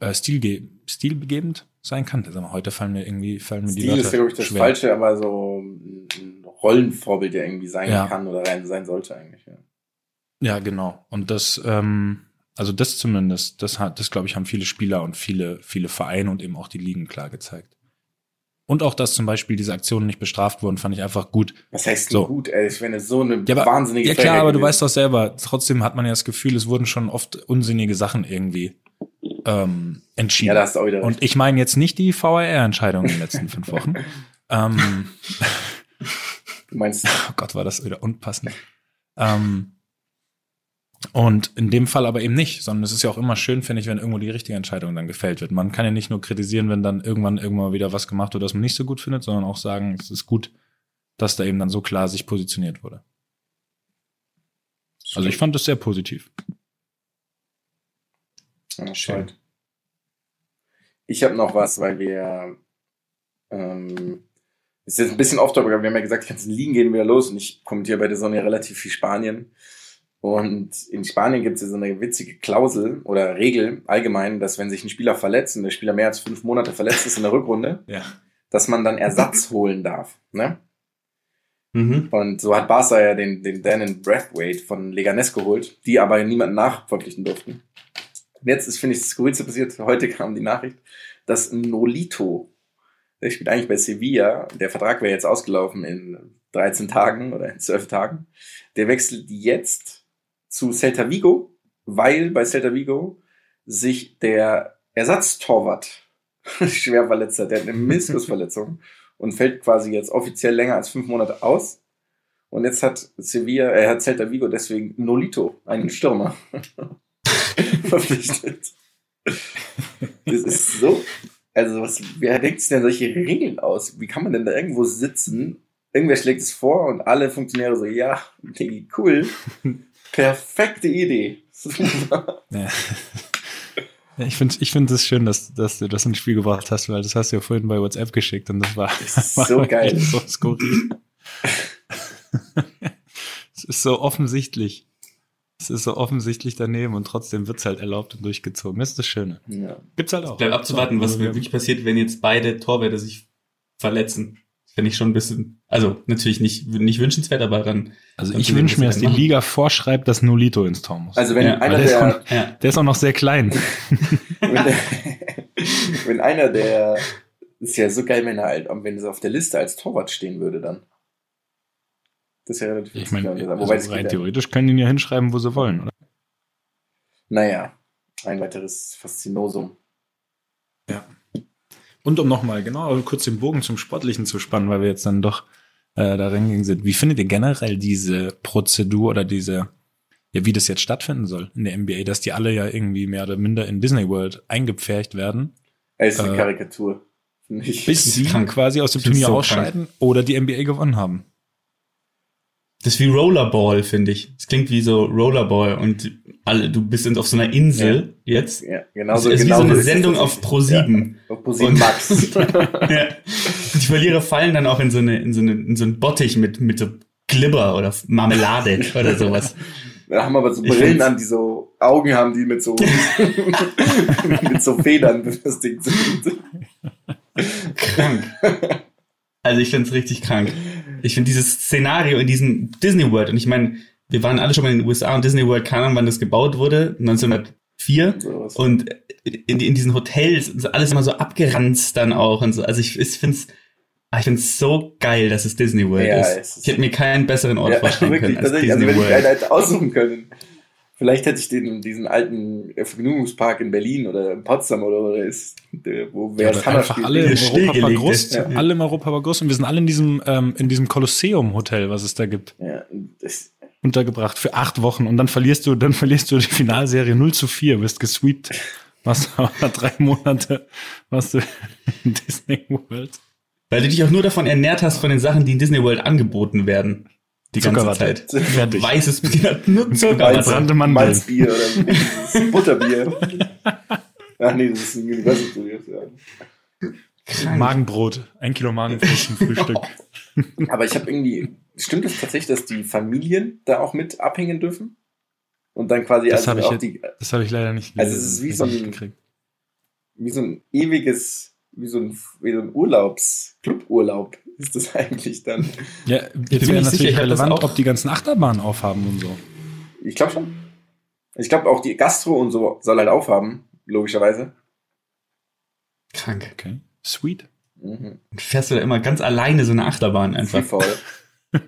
äh, stilge stilbegebend sein kann. Also heute fallen mir irgendwie fallen mir Stil die Wörter ist, glaube ich, das schwer. Falsche, aber so ein Rollenvorbild, der irgendwie sein Ja. kann oder sein sollte eigentlich. Ja. Ja, genau. Und das, ähm, also das zumindest, das hat, das glaube ich, haben viele Spieler und viele, viele Vereine und eben auch die Ligen klar gezeigt. Und auch, dass zum Beispiel diese Aktionen nicht bestraft wurden, fand ich einfach gut. Was heißt So. gut, ey? Ich wäre so eine Ja, aber, wahnsinnige ja klar, Frechheit aber du weißt doch selber, trotzdem hat man ja das Gefühl, es wurden schon oft unsinnige Sachen irgendwie ähm, entschieden. Ja, da hast du auch wieder Und ich meine jetzt nicht die VAR-Entscheidung in den letzten fünf Wochen. ähm, Du meinst, oh Gott, war das wieder unpassend. Ähm, und in dem Fall aber eben nicht, sondern es ist ja auch immer schön, finde ich, wenn irgendwo die richtige Entscheidung dann gefällt wird. Man kann ja nicht nur kritisieren, wenn dann irgendwann irgendwann wieder was gemacht wird, das man nicht so gut findet, sondern auch sagen, es ist gut, dass da eben dann so klar sich positioniert wurde. Also ich fand das sehr positiv. Ja, Schön. Ich habe noch was, weil wir ähm, ist jetzt ein bisschen off topic, aber wir haben ja gesagt, die ganzen Ligen gehen wieder los und ich kommentiere bei der Sonne ja relativ viel Spanien. Und in Spanien gibt es ja so eine witzige Klausel oder Regel allgemein, dass wenn sich ein Spieler verletzt und der Spieler mehr als fünf Monate verletzt ist in der Rückrunde, Ja. dass man dann Ersatz holen darf. Ne? Mhm. Und so hat Barca ja den, den Danon Brathwaite von Leganes geholt, die aber niemanden nachverpflichten durften. Und jetzt ist, finde ich, das Skurrilste passiert. Heute kam die Nachricht, dass Nolito, der spielt eigentlich bei Sevilla, der Vertrag wäre jetzt ausgelaufen in 13 Tagen oder in 12 Tagen, der wechselt jetzt zu Celta Vigo, weil bei Celta Vigo sich der Ersatztorwart schwer verletzt hat. Der hat eine Meniskusverletzung und fällt quasi jetzt offiziell länger als fünf Monate aus. Und jetzt hat Sevilla, er hat Celta Vigo deswegen Nolito, einen Stürmer, verpflichtet. Das ist so, also was, wer denkt sich denn solche Regeln aus? Wie kann man denn da irgendwo sitzen? Irgendwer schlägt es vor und alle Funktionäre so, ja, Diggi, cool. Perfekte Idee. Super. Ja. Ich finde ich find es schön, dass, dass du das ins Spiel gebracht hast, weil das hast du ja vorhin bei WhatsApp geschickt und das war, ist war so geil. so skurril. es ist so offensichtlich. Es ist so offensichtlich daneben und trotzdem wird's halt erlaubt und durchgezogen. Das ist das Schöne. Ja. Gibt's halt auch. Bleibt abzuwarten, was wirklich passiert, wenn jetzt beide Torwärter sich verletzen. Finde ich schon ein bisschen, also natürlich nicht, nicht wünschenswert, aber dann. Also ich wünsche mir, dass die machen. Liga vorschreibt, dass Nolito ins Tor muss. Also wenn Ja, einer der der, ist Ja. Der ist auch noch sehr klein. wenn, der wenn einer der, ist ja so geil, wenn er halt, wenn er auf der Liste als Torwart stehen würde dann. Das ist ja relativ Ich meine, also wobei rein ja. theoretisch können die ihn ja hinschreiben, wo sie wollen, oder? Naja, ein weiteres Faszinosum. Und um nochmal genau kurz den Bogen zum Sportlichen zu spannen, weil wir jetzt dann doch äh, da reingegangen sind. Wie findet ihr generell diese Prozedur oder diese, ja, wie das jetzt stattfinden soll in der NBA, dass die alle ja irgendwie mehr oder minder in Disney World eingepfercht werden? Es ist eine Äh, Karikatur. Nicht. bis sie krank. quasi aus dem Ich Turnier so ausscheiden oder die NBA gewonnen haben. Das ist wie Rollerball, finde ich. Es klingt wie so Rollerball und alle, du bist auf so einer Insel jetzt. Ja, Das genauso, ist wie genau so eine es Sendung auf Pro7. Ja, auf Pro7 Und- Max. ja. Die Verlierer fallen dann auch in so, eine, in so, eine, in so einen Bottich mit, mit so Glibber oder Marmelade oder sowas. Da haben aber so Brillen an, die so Augen haben, die mit so, mit so Federn befestigt sind. Krank. Also ich finde es richtig krank. Ich finde dieses Szenario in diesem Disney World, und ich meine, wir waren alle schon mal in den USA und Disney World, keine Ahnung, wann das gebaut wurde, 1904. Sowas. Und in, in diesen Hotels ist alles immer so abgeranzt dann auch und so. Also ich, ich finde es ich find's so geil, dass es Disney World Ja, ist. es ist- Ich hätte mir keinen besseren Ort vorstellen wirklich, können als tatsächlich. Also Disney wenn ich einen World. hätte aussuchen können, vielleicht hätte ich den, diesen alten Vergnügungspark in Berlin oder in Potsdam oder, oder ist, wo wer Ja, das einfach spielt. alle im Europapark stillgelegt groß, ja. alle im Europapark groß und wir sind alle in diesem, ähm, in diesem Kolosseum-Hotel, was es da gibt, Ja, das, untergebracht für acht Wochen und dann verlierst du, dann verlierst du die Finalserie 0 zu 4, wirst gesweept. Warst du aber drei Monate, warst du in Disney World. Weil du dich auch nur davon ernährt hast, von den Sachen, die in Disney World angeboten werden. Die ganze Zuckerwatte. Zeit. Fertig. Weißes, nur Malz, Zuckerwatte. brannte Mandeln. Malzbier oder Butterbier. Ach nee, das ist ein Universal Studios. Ja. Krank. Magenbrot. Ein Kilo Magenbrot zum Frühstück. Aber ich habe irgendwie, stimmt es tatsächlich, dass die Familien da auch mit abhängen dürfen? Und dann quasi Das also hab ich auch jetzt- die, Das habe ich leider nicht Also es ist wie so ein- wie so ein ewiges, wie so ein, wie so ein Urlaubs, Cluburlaub ist das eigentlich dann. Ja, jetzt wäre sicher, natürlich das relevant, auch- ob die ganzen Achterbahnen aufhaben und so. Ich glaube schon. Ich glaube auch die Gastro und so soll halt aufhaben, logischerweise. Krank. Okay. Sweet. Mhm. Und fährst du da immer ganz alleine so eine Achterbahn einfach. Freefall.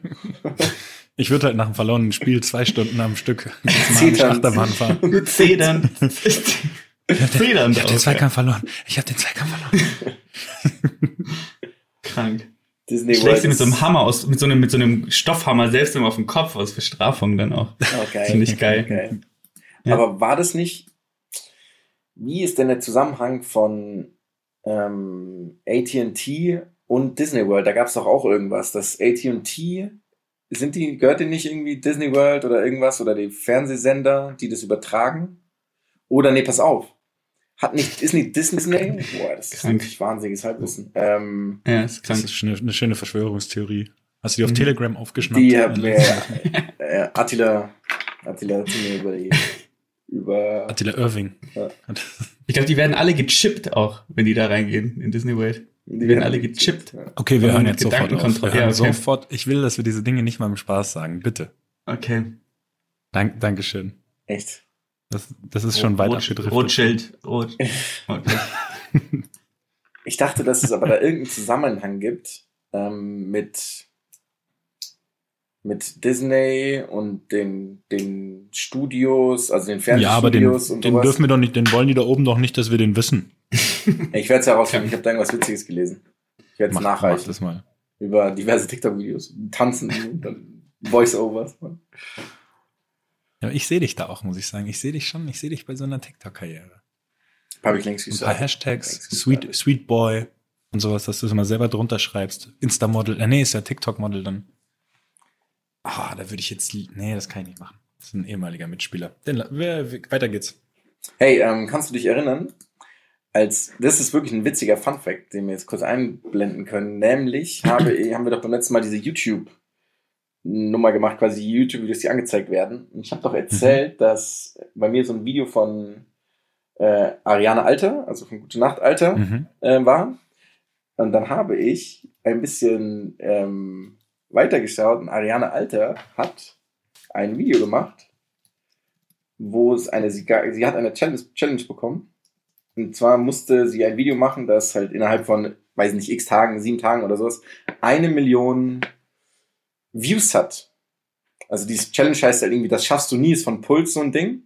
Ich würde halt nach einem verlorenen Spiel zwei Stunden am Stück. Achterbahn fahren. Mit Federn. Federn Ich habe den. Zweikampf verloren. Ich habe den Zweikampf verloren. Krank. Disney Schlägst du mit so einem Hammer aus, mit so einem, mit so einem Stoffhammer selbst immer auf den Kopf aus Bestrafung dann auch. Oh, geil. Finde ich geil. geil. Ja. Aber war das nicht, wie ist denn der Zusammenhang von ähm, AT&T und Disney World? Da gab es doch auch irgendwas, dass AT&T, sind die, gehört die nicht irgendwie Disney World oder irgendwas oder die Fernsehsender, die das übertragen? Oder nee, pass auf. Hat nicht, ist nicht Disney? Boah, das ist Krank. wirklich wahnsinniges Halbwissen. Ähm, Ja, ist Das krank. ist eine, eine schöne Verschwörungstheorie. Hast du die auf Mhm. Telegram aufgeschnappt? die hat Ja, mir äh, Attila, Attila hat mir über die, über Attila Irving. Ja. Ich glaube, die werden alle gechippt auch, wenn die da reingehen in Disney World. Die werden alle gechippt. Ja. Okay, wir hören jetzt sofort auf. Wir Ja, okay. sofort. Ich will, dass wir diese Dinge nicht mal im Spaß sagen. Bitte. Okay. Dank, Dankeschön. Echt. Das, das ist schon weit Rot, abgedriftet. Rotschild. Rot. Okay. Ich dachte, dass es aber da irgendeinen Zusammenhang gibt ähm, mit, mit Disney und den, den Studios, also den Ja, aber den, Fernsehstudios und den sowas. dürfen wir doch nicht, den wollen die da oben doch nicht, dass wir den wissen. ich werde es herausfinden, ich habe da irgendwas Witziges gelesen. Ich werde es Mach, mach nachreichen. das mal. Über diverse TikTok-Videos. Tanzen und dann Voice-Overs. Ja, ich sehe dich da auch, muss ich sagen. Ich sehe dich schon, ich sehe dich bei so einer TikTok-Karriere. Habe ich längst Ein paar gesagt. Hashtags, Sweet, Sweet Boy und sowas, dass du es mal selber drunter schreibst. Insta-Model, äh, nee, ist ja TikTok-Model dann. Ah, da würde ich jetzt, nee, das kann ich nicht machen. Das ist ein ehemaliger Mitspieler. Den, weiter geht's. Hey, ähm, kannst du dich erinnern, als, das ist wirklich ein witziger Funfact, den wir jetzt kurz einblenden können, nämlich habe, haben wir doch beim letzten Mal diese YouTube-Nummer gemacht, quasi YouTube-Videos, die angezeigt werden. Und ich habe doch erzählt, dass bei mir so ein Video von äh, Ariane Alter, also von Gute Nacht Alter, Mhm. äh, war. Und dann habe ich ein bisschen ähm, weitergeschaut und Ariane Alter hat ein Video gemacht, wo es eine, sie, sie hat eine Challenge, Challenge bekommen. Und zwar musste sie ein Video machen, das halt innerhalb von, weiß nicht, x Tagen, sieben Tagen oder sowas, eine Million Views hat. Also diese Challenge heißt halt irgendwie, das schaffst du nie, ist von Puls so ein Ding.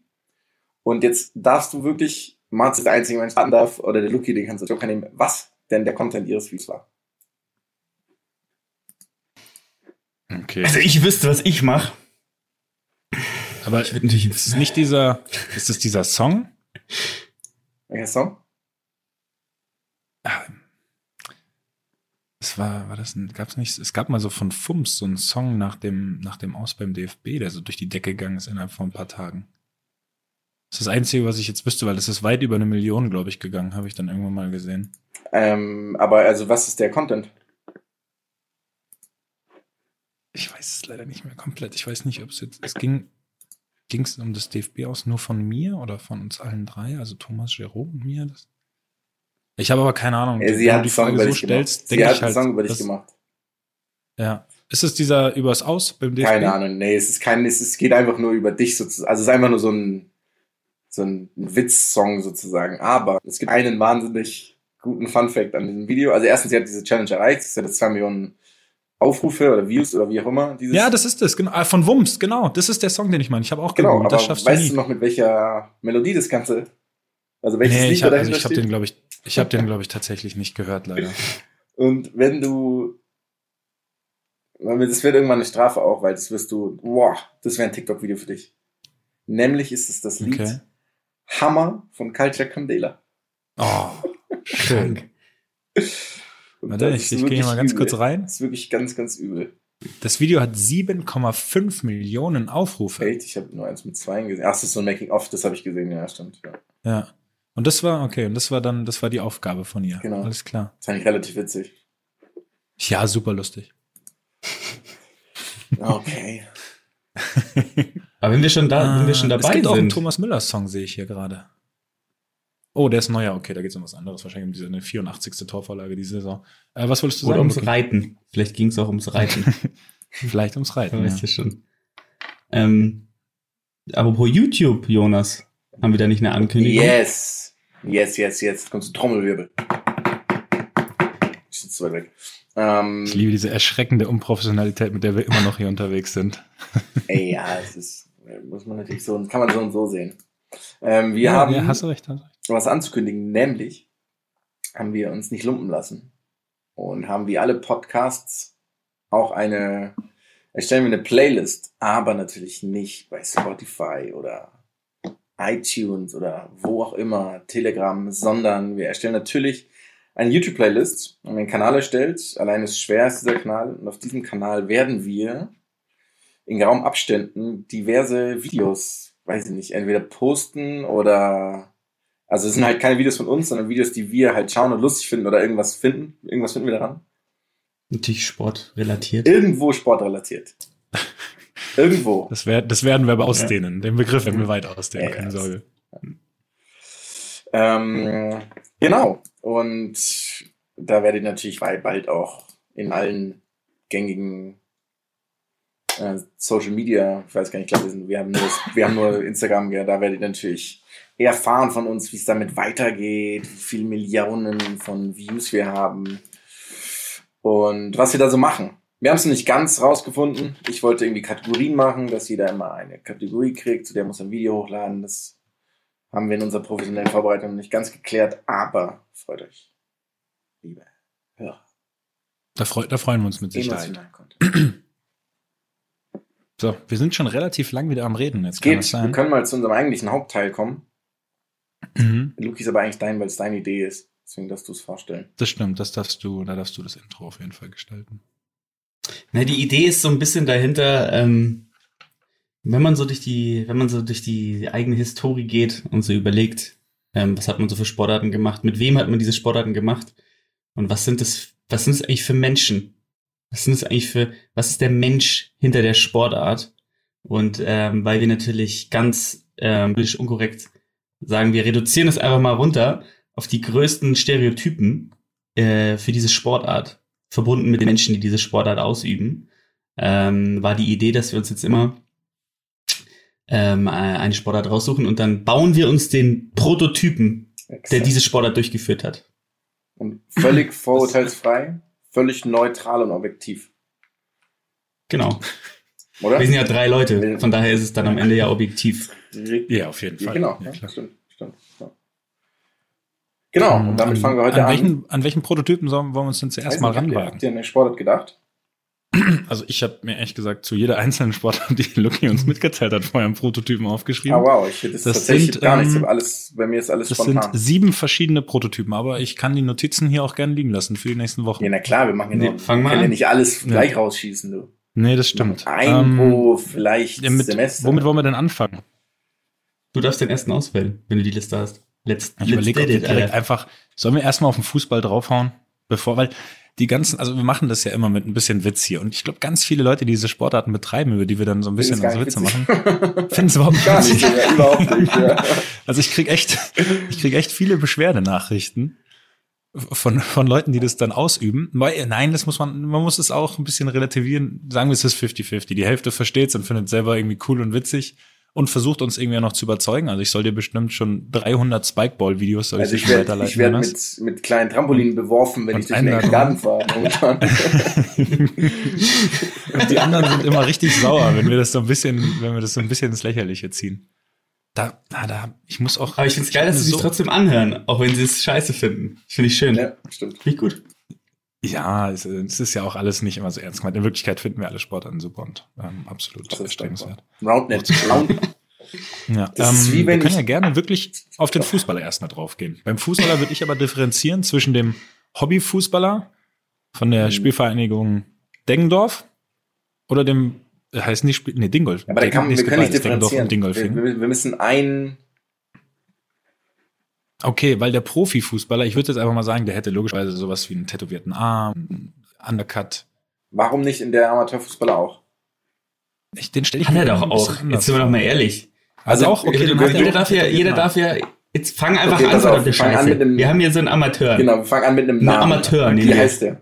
Und jetzt darfst du wirklich, Mats ist der einzige Mensch, der darf, oder der Lucky, den kannst du Joker nehmen, was denn der Content ihres Videos war. Okay. Also ich wüsste, was ich mache. Aber Ich würde natürlich ist es nicht dieser, ist es dieser Song? Welcher Song? Ah, Das war, war das ein, gab's nicht, es gab mal so von Fums so einen Song nach dem, nach dem Aus beim DFB, der so durch die Decke gegangen ist innerhalb von ein paar Tagen. Das ist das Einzige, was ich jetzt wüsste, weil das ist weit über eine Million, glaube ich, gegangen, habe ich dann irgendwann mal gesehen. Ähm, aber also, was ist der Content? Ich weiß es leider nicht mehr komplett. Ich weiß nicht, ob es jetzt, es ging, ging es um das DFB aus nur von mir oder von uns allen drei, also Thomas, Jerome und mir? Das? Ich habe aber keine Ahnung. Ja, sie hat die einen Song Frage über so dich gemacht. stellst, Sie denke ich halt. Song über dich das- gemacht. Ja. Ist es dieser übers Aus beim DFB? Keine Ahnung, nee, es ist kein, es, ist, geht einfach nur über dich sozusagen. Also es ist einfach nur so ein, so ein Witz-Song sozusagen. Aber es gibt einen wahnsinnig guten Fun-Fact an diesem Video. Also erstens, sie hat diese Challenge erreicht. Es hat jetzt zwei Millionen Aufrufe oder Views oder wie auch immer. Dieses, Ja, das ist es, genau. Von Wumms, genau. Das ist der Song, den ich meine. Ich habe auch genau. Aber das schaffst du weißt nie. du noch, mit welcher Melodie das Ganze, also welches nee, Lied ich habe da also ich hab den, glaube ich, ich habe den, glaube ich, tatsächlich nicht gehört, leider. Und wenn du, das wird irgendwann eine Strafe auch, weil das wirst du, boah, das wäre ein TikTok-Video für dich. Nämlich ist es das Lied Okay. Hammer von Culture Candela. Oh, Krank. Und Warte, das ich, ich gehe mal ganz übel. kurz rein. Das ist wirklich ganz, ganz übel. Das Video hat 7,5 Millionen Aufrufe. Echt, ich habe nur eins mit zwei gesehen. Ach, das ist so ein Making-of, das habe ich gesehen, ja, stimmt. Ja. Ja. Und das war, okay, und das war dann, das war die Aufgabe von ihr. Genau. Alles klar. Das fand ich relativ witzig. Ja, super lustig. Okay. Aber wenn wir schon da, wenn wir schon Ah, es dabei gibt auch einen sind. Thomas Müller Song, sehe ich hier gerade. Oh, der ist neuer. Okay, da geht es um was anderes. Wahrscheinlich um diese eine 84. Torvorlage diese Saison. Äh, was wolltest du Oder sagen? ums Luki? Reiten. Vielleicht ging es auch ums Reiten. Vielleicht ums Reiten. Weißt ja schon. Ähm, apropos YouTube, Jonas, haben wir da nicht eine Ankündigung? Yes. Yes, yes, yes. Kommst du Trommelwirbel. Ich sitze zu weit weg. Ähm, Ich liebe diese erschreckende Unprofessionalität, mit der wir immer noch hier unterwegs sind. ey, ja, es ist, muss man natürlich so, kann man so und so sehen. Ähm, wir ja, haben ja, hast du recht. Hast du recht. Was anzukündigen, nämlich haben wir uns nicht lumpen lassen und haben wie alle Podcasts auch eine, erstellen wir eine Playlist, aber natürlich nicht bei Spotify oder iTunes oder wo auch immer, Telegram, sondern wir erstellen natürlich eine YouTube-Playlist und einen Kanal erstellt. Allein ist schwer ist dieser Kanal und auf diesem Kanal werden wir in geraumen Abständen diverse Videos, weiß ich nicht, entweder posten oder also es sind halt keine Videos von uns, sondern Videos, die wir halt schauen und lustig finden oder irgendwas finden. Irgendwas finden wir daran. Natürlich sportrelatiert. Irgendwo sportrelatiert. Irgendwo. Das, wär, das werden wir aber ausdehnen. Den Begriff werden wir weit ausdehnen, Ja, keine ja. Sorge. Ähm, genau. Und da werdet ihr natürlich bald bald auch in allen gängigen äh, Social Media, ich weiß gar nicht, ich glaube, wir, sind- wir haben nur, wir haben nur Instagram, ja, da werdet ihr natürlich erfahren von uns, wie es damit weitergeht, wie viele Millionen von Views wir haben und was wir da so machen. Wir haben es nicht ganz rausgefunden. Ich wollte irgendwie Kategorien machen, dass jeder immer eine Kategorie kriegt, zu der muss ein Video hochladen. Das haben wir in unserer professionellen Vorbereitung nicht ganz geklärt, aber freut euch, liebe Hörer. Da, freu, da freuen wir uns mit Sicherheit. So, wir sind schon relativ lang wieder am Reden. Jetzt kann Geht, wir sein. können mal zu unserem eigentlichen Hauptteil kommen. Mhm. Luki ist aber eigentlich dein, weil es deine Idee ist. Deswegen darfst du es vorstellen. Das stimmt, das darfst du, da darfst du das Intro auf jeden Fall gestalten. Na, die Idee ist so ein bisschen dahinter, ähm, wenn man so durch die, wenn man so durch die eigene Historie geht und so überlegt, ähm, was hat man so für Sportarten gemacht, mit wem hat man diese Sportarten gemacht und was sind das, was sind es eigentlich für Menschen? Was sind es eigentlich für, was ist der Mensch hinter der Sportart? Und ähm, weil wir natürlich ganz ähm, politisch unkorrekt sagen, wir reduzieren es einfach mal runter auf die größten Stereotypen äh, für diese Sportart verbunden mit den Menschen, die diese Sportart ausüben, ähm, war die Idee, dass wir uns jetzt immer ähm, äh, eine Sportart raussuchen und dann bauen wir uns den Prototypen, der Exakt. diese Sportart durchgeführt hat. Und völlig vorurteilsfrei, völlig neutral und objektiv. Genau. Oder? Wir sind ja drei Leute, von daher ist es dann am Ende ja objektiv. Ja, auf jeden Ja, Fall. genau, Ja, ja, klar. stimmt, stimmt. Ja. Genau, und damit an, fangen wir heute an an. Welchen, an welchen Prototypen sollen, wollen wir uns denn zuerst mal nicht, habt ihr- ranwagen? Habt ihr an den Sportart gedacht? Also ich habe mir ehrlich gesagt zu jeder einzelnen Sportart, die Lucky uns mitgeteilt hat, vorher einen Prototypen aufgeschrieben. Ah, wow, ich das, Das tatsächlich sind, gar nichts. ähm, alles, bei mir ist alles Das spontan. sind sieben verschiedene Prototypen, aber ich kann die Notizen hier auch gerne liegen lassen für die nächsten Wochen. ja, na klar, wir machen ja Nee, noch, fang wir können ja nicht alles Ja. gleich rausschießen, du. Nee, das stimmt. Ein Ähm, pro vielleicht ja, mit, Semester. womit wollen wir denn anfangen? Du darfst den ersten auswählen, wenn du die Liste hast. Let's, Ich überlege, ob wir direkt einfach, sollen wir erstmal auf den Fußball draufhauen, bevor, weil die ganzen, also wir machen das ja immer mit ein bisschen Witz hier und ich glaube, ganz viele Leute, die diese Sportarten betreiben, über die wir dann so ein bisschen unsere Witze witzig. machen, finden es überhaupt nicht Gar nicht, witzig. ja, überhaupt nicht. Ja. Also ich krieg echt, ich krieg echt viele Beschwerdenachrichten von, von Leuten, die das dann ausüben. Nein, das muss man, man muss es auch ein bisschen relativieren. Sagen wir, es ist 50-50. Die Hälfte versteht es und findet es selber irgendwie cool und witzig und versucht uns irgendwie noch zu überzeugen. Also ich soll dir bestimmt schon 300 Spikeball-Videos soll Also ich ich dir werde weiterleiten. ich werd Jonas. mit, mit kleinen Trampolinen beworfen, wenn Und ich durch den. Garten fahre. Und die anderen sind immer richtig sauer, wenn wir das so ein bisschen, wenn wir das so ein bisschen ins Lächerliche ziehen. Da, da, da, ich muss auch. Aber ich find's geil, dass sie so- sich trotzdem anhören, auch wenn sie es scheiße finden. Finde ich schön. ja, stimmt. Finde ich gut. Ja, es, es ist ja auch alles nicht immer so ernst gemeint. In Wirklichkeit finden wir alle Sportarten super und ähm, absolut erstrebenswert. Roundnet. Round, Ja, Das ist ähm, wie wir können ja gerne wirklich auf den Fußballer erstmal draufgehen. Beim Fußballer würde ich aber differenzieren zwischen dem Hobbyfußballer von der Mhm. Spielvereinigung Deggendorf oder dem, äh, heißt nicht Spiel, nee, Dingolf. aber da kann, wir können nicht differenzieren. Wir, wir, wir müssen ein, Okay, weil der Profifußballer, ich würde jetzt einfach mal sagen, der hätte logischerweise sowas wie einen tätowierten Arm, einen Undercut. warum nicht in der Amateurfußballer auch? Ich, den stelle ich Hat mir er doch ein auch. Jetzt sind wir doch mal ehrlich. Also auch, okay, er jeder auch darf ja, jeder darf ja, jetzt fang einfach Okay, an, auf, wir fangen an Scheiße. mit dem- Wir haben hier so einen Amateur. Genau, wir fangen an mit einem Ein Namen. Amateur, nehmen Wie wir. heißt der?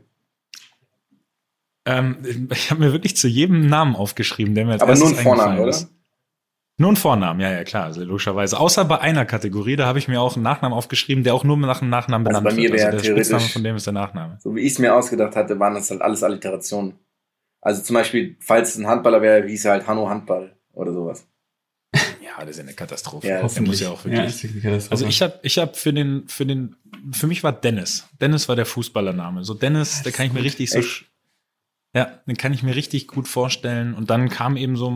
Ähm, ich habe mir wirklich zu jedem Namen aufgeschrieben, der mir als Aber nur ein Vornamen, eingefallen oder? ist. Nur ein Vornamen, ja, ja, klar, also logischerweise. Außer bei einer Kategorie, da habe ich mir auch einen Nachnamen aufgeschrieben, der auch nur nach einem Nachnamen Also benannt bei mir wird. wäre der Spitzname von dem ist der Nachname. So wie ich es mir ausgedacht hatte, waren das halt alles Alliterationen. Also zum Beispiel, falls es ein Handballer wäre, hieß er halt Hanno Handball oder sowas. Ja, das ist ja eine Katastrophe. Ja, der muss ja auch wirklich. Ja, also ich habe, ich habe für den, für den, für mich war Dennis. Dennis war der Fußballername. So Dennis, der kann ich mir richtig so, Echt? sch- ja, den kann ich mir richtig gut vorstellen. Und dann kam eben so,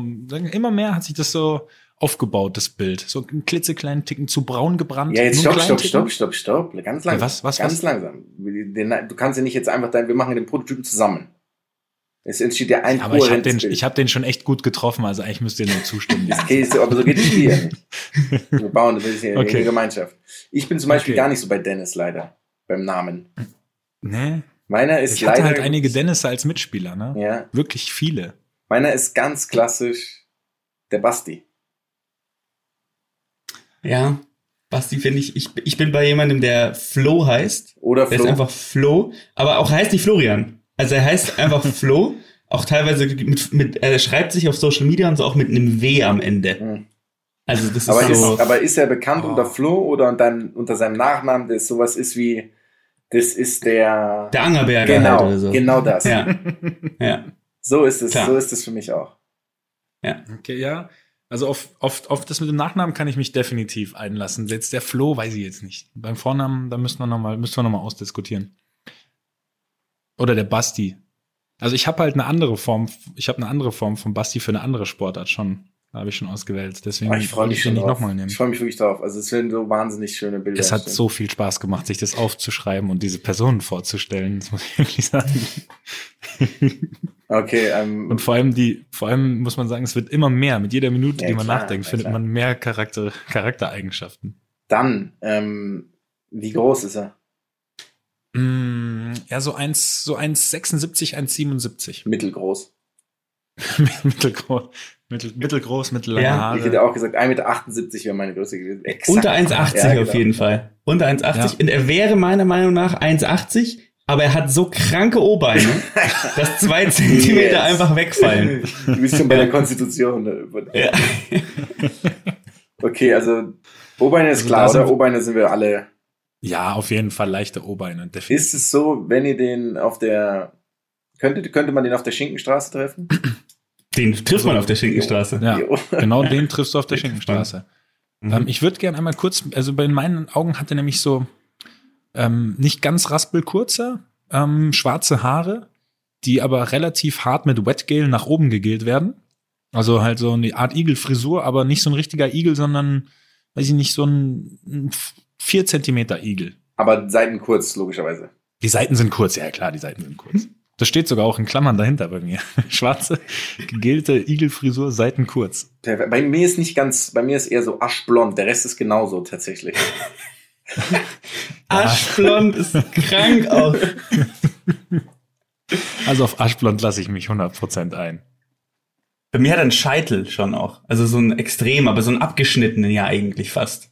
immer mehr hat sich das so aufgebaut, das Bild. So einen klitzekleinen Ticken zu braun gebrannt. Ja, jetzt stopp, stopp, stopp, stopp, stopp. Ganz langsam. Ja, was, was, Ganz was? langsam. Du kannst ja nicht jetzt einfach dein, wir machen den Prototypen zusammen. Es entsteht ja ein. Aber ich habe den, ich hab den schon echt gut getroffen, also eigentlich müsst ihr nur zustimmen. Okay, so, aber so geht das Spiel ja nicht. Wir bauen das ist ja Okay. eine Gemeinschaft. Ich bin zum Beispiel Okay. gar nicht so bei Dennis leider. Beim Namen. nee, Meiner ist ich hatte leider. halt einige Dennis als Mitspieler, ne? Ja. Wirklich viele. Meiner ist ganz klassisch der Basti. ja, Basti finde ich, ich, ich bin bei jemandem, der Flo heißt. Oder Der Flo. ist einfach Flo, aber auch heißt nicht Florian. Also er heißt einfach Flo, auch teilweise mit, mit, er schreibt sich auf Social Media und so auch mit einem W am Ende. Hm. Also das aber, ist so. ist, aber ist er bekannt Oh. unter Flo oder unter, unter seinem Nachnamen, der sowas ist wie, das ist der, der Angerberger genau, halt oder so. genau das. Ja, ja. So ist es, Klar. so ist es für mich auch. Okay, ja. Also auf, auf, auf das mit dem Nachnamen kann ich mich definitiv einlassen. Jetzt der Flo, weiß ich jetzt nicht. Beim Vornamen, da müssen wir nochmal, müssen wir noch mal ausdiskutieren. Oder der Basti. Also ich habe halt eine andere Form, ich habe eine andere Form von Basti für eine andere Sportart schon. Habe ich schon ausgewählt. Deswegen Aber ich freue mich den schon nicht drauf. nochmal nehmen. Ich freue mich wirklich drauf. Also es werden so wahnsinnig schöne Bilder. Es hat entstehen. so viel Spaß gemacht, sich das aufzuschreiben und diese Personen vorzustellen. Das muss ich wirklich sagen. Okay, ähm, Und vor allem die, vor allem muss man sagen, es wird immer mehr. Mit jeder Minute, Ja, die man klar, nachdenkt, ja, findet klar. man mehr Charakter, Charaktereigenschaften. dann, ähm, wie groß ist er? Mm, ja, so 1, so 1,76, 1,77. Mittelgroß. mittelgroß, mittel, mittelgroß, mittellange Ja, Ich hätte Haare. auch gesagt, 1,78 Meter wäre meine Größe gewesen. Exakt. Unter 1,80 Ja, genau. auf jeden Fall. Unter 1,80. Ja. Und er wäre meiner Meinung nach 1,80, aber er hat so kranke O-Beine, dass zwei Zentimeter Yes. einfach wegfallen. Du bist schon bei der Konstitution. ne? Ja. Okay, also O-Beine ist Also klar, oder? wir- O-Beine sind wir alle. Ja, auf jeden Fall leichte O-Beine. definitiv. Ist es so, wenn ihr den auf der, könnte, könnte man den auf der Schinkenstraße treffen? Den trifft man auf der Schinkenstraße. Ja, genau den triffst du auf der Schinkenstraße. Mhm. Ähm, ich würde gerne einmal kurz, also bei meinen Augen hat er nämlich so ähm, nicht ganz raspelkurze, ähm, schwarze Haare, die aber relativ hart mit Wetgel nach oben gegelt werden. Also halt so eine Art Igelfrisur, aber nicht so ein richtiger Igel, sondern, weiß ich nicht, so ein, ein 4 Zentimeter Igel. Aber Seiten kurz, logischerweise. Die Seiten sind kurz, ja klar, die Seiten sind kurz. Das steht sogar auch in Klammern dahinter bei mir. Schwarze, gegelte Igelfrisur, Seiten kurz. Bei mir ist nicht ganz, bei mir ist eher so aschblond, der Rest ist genauso tatsächlich. Aschblond ist krank auch. Also auf Aschblond lasse ich mich 100% ein. Bei mir hat er einen Scheitel schon auch. Also so ein extrem, aber so ein abgeschnittenen ja eigentlich fast.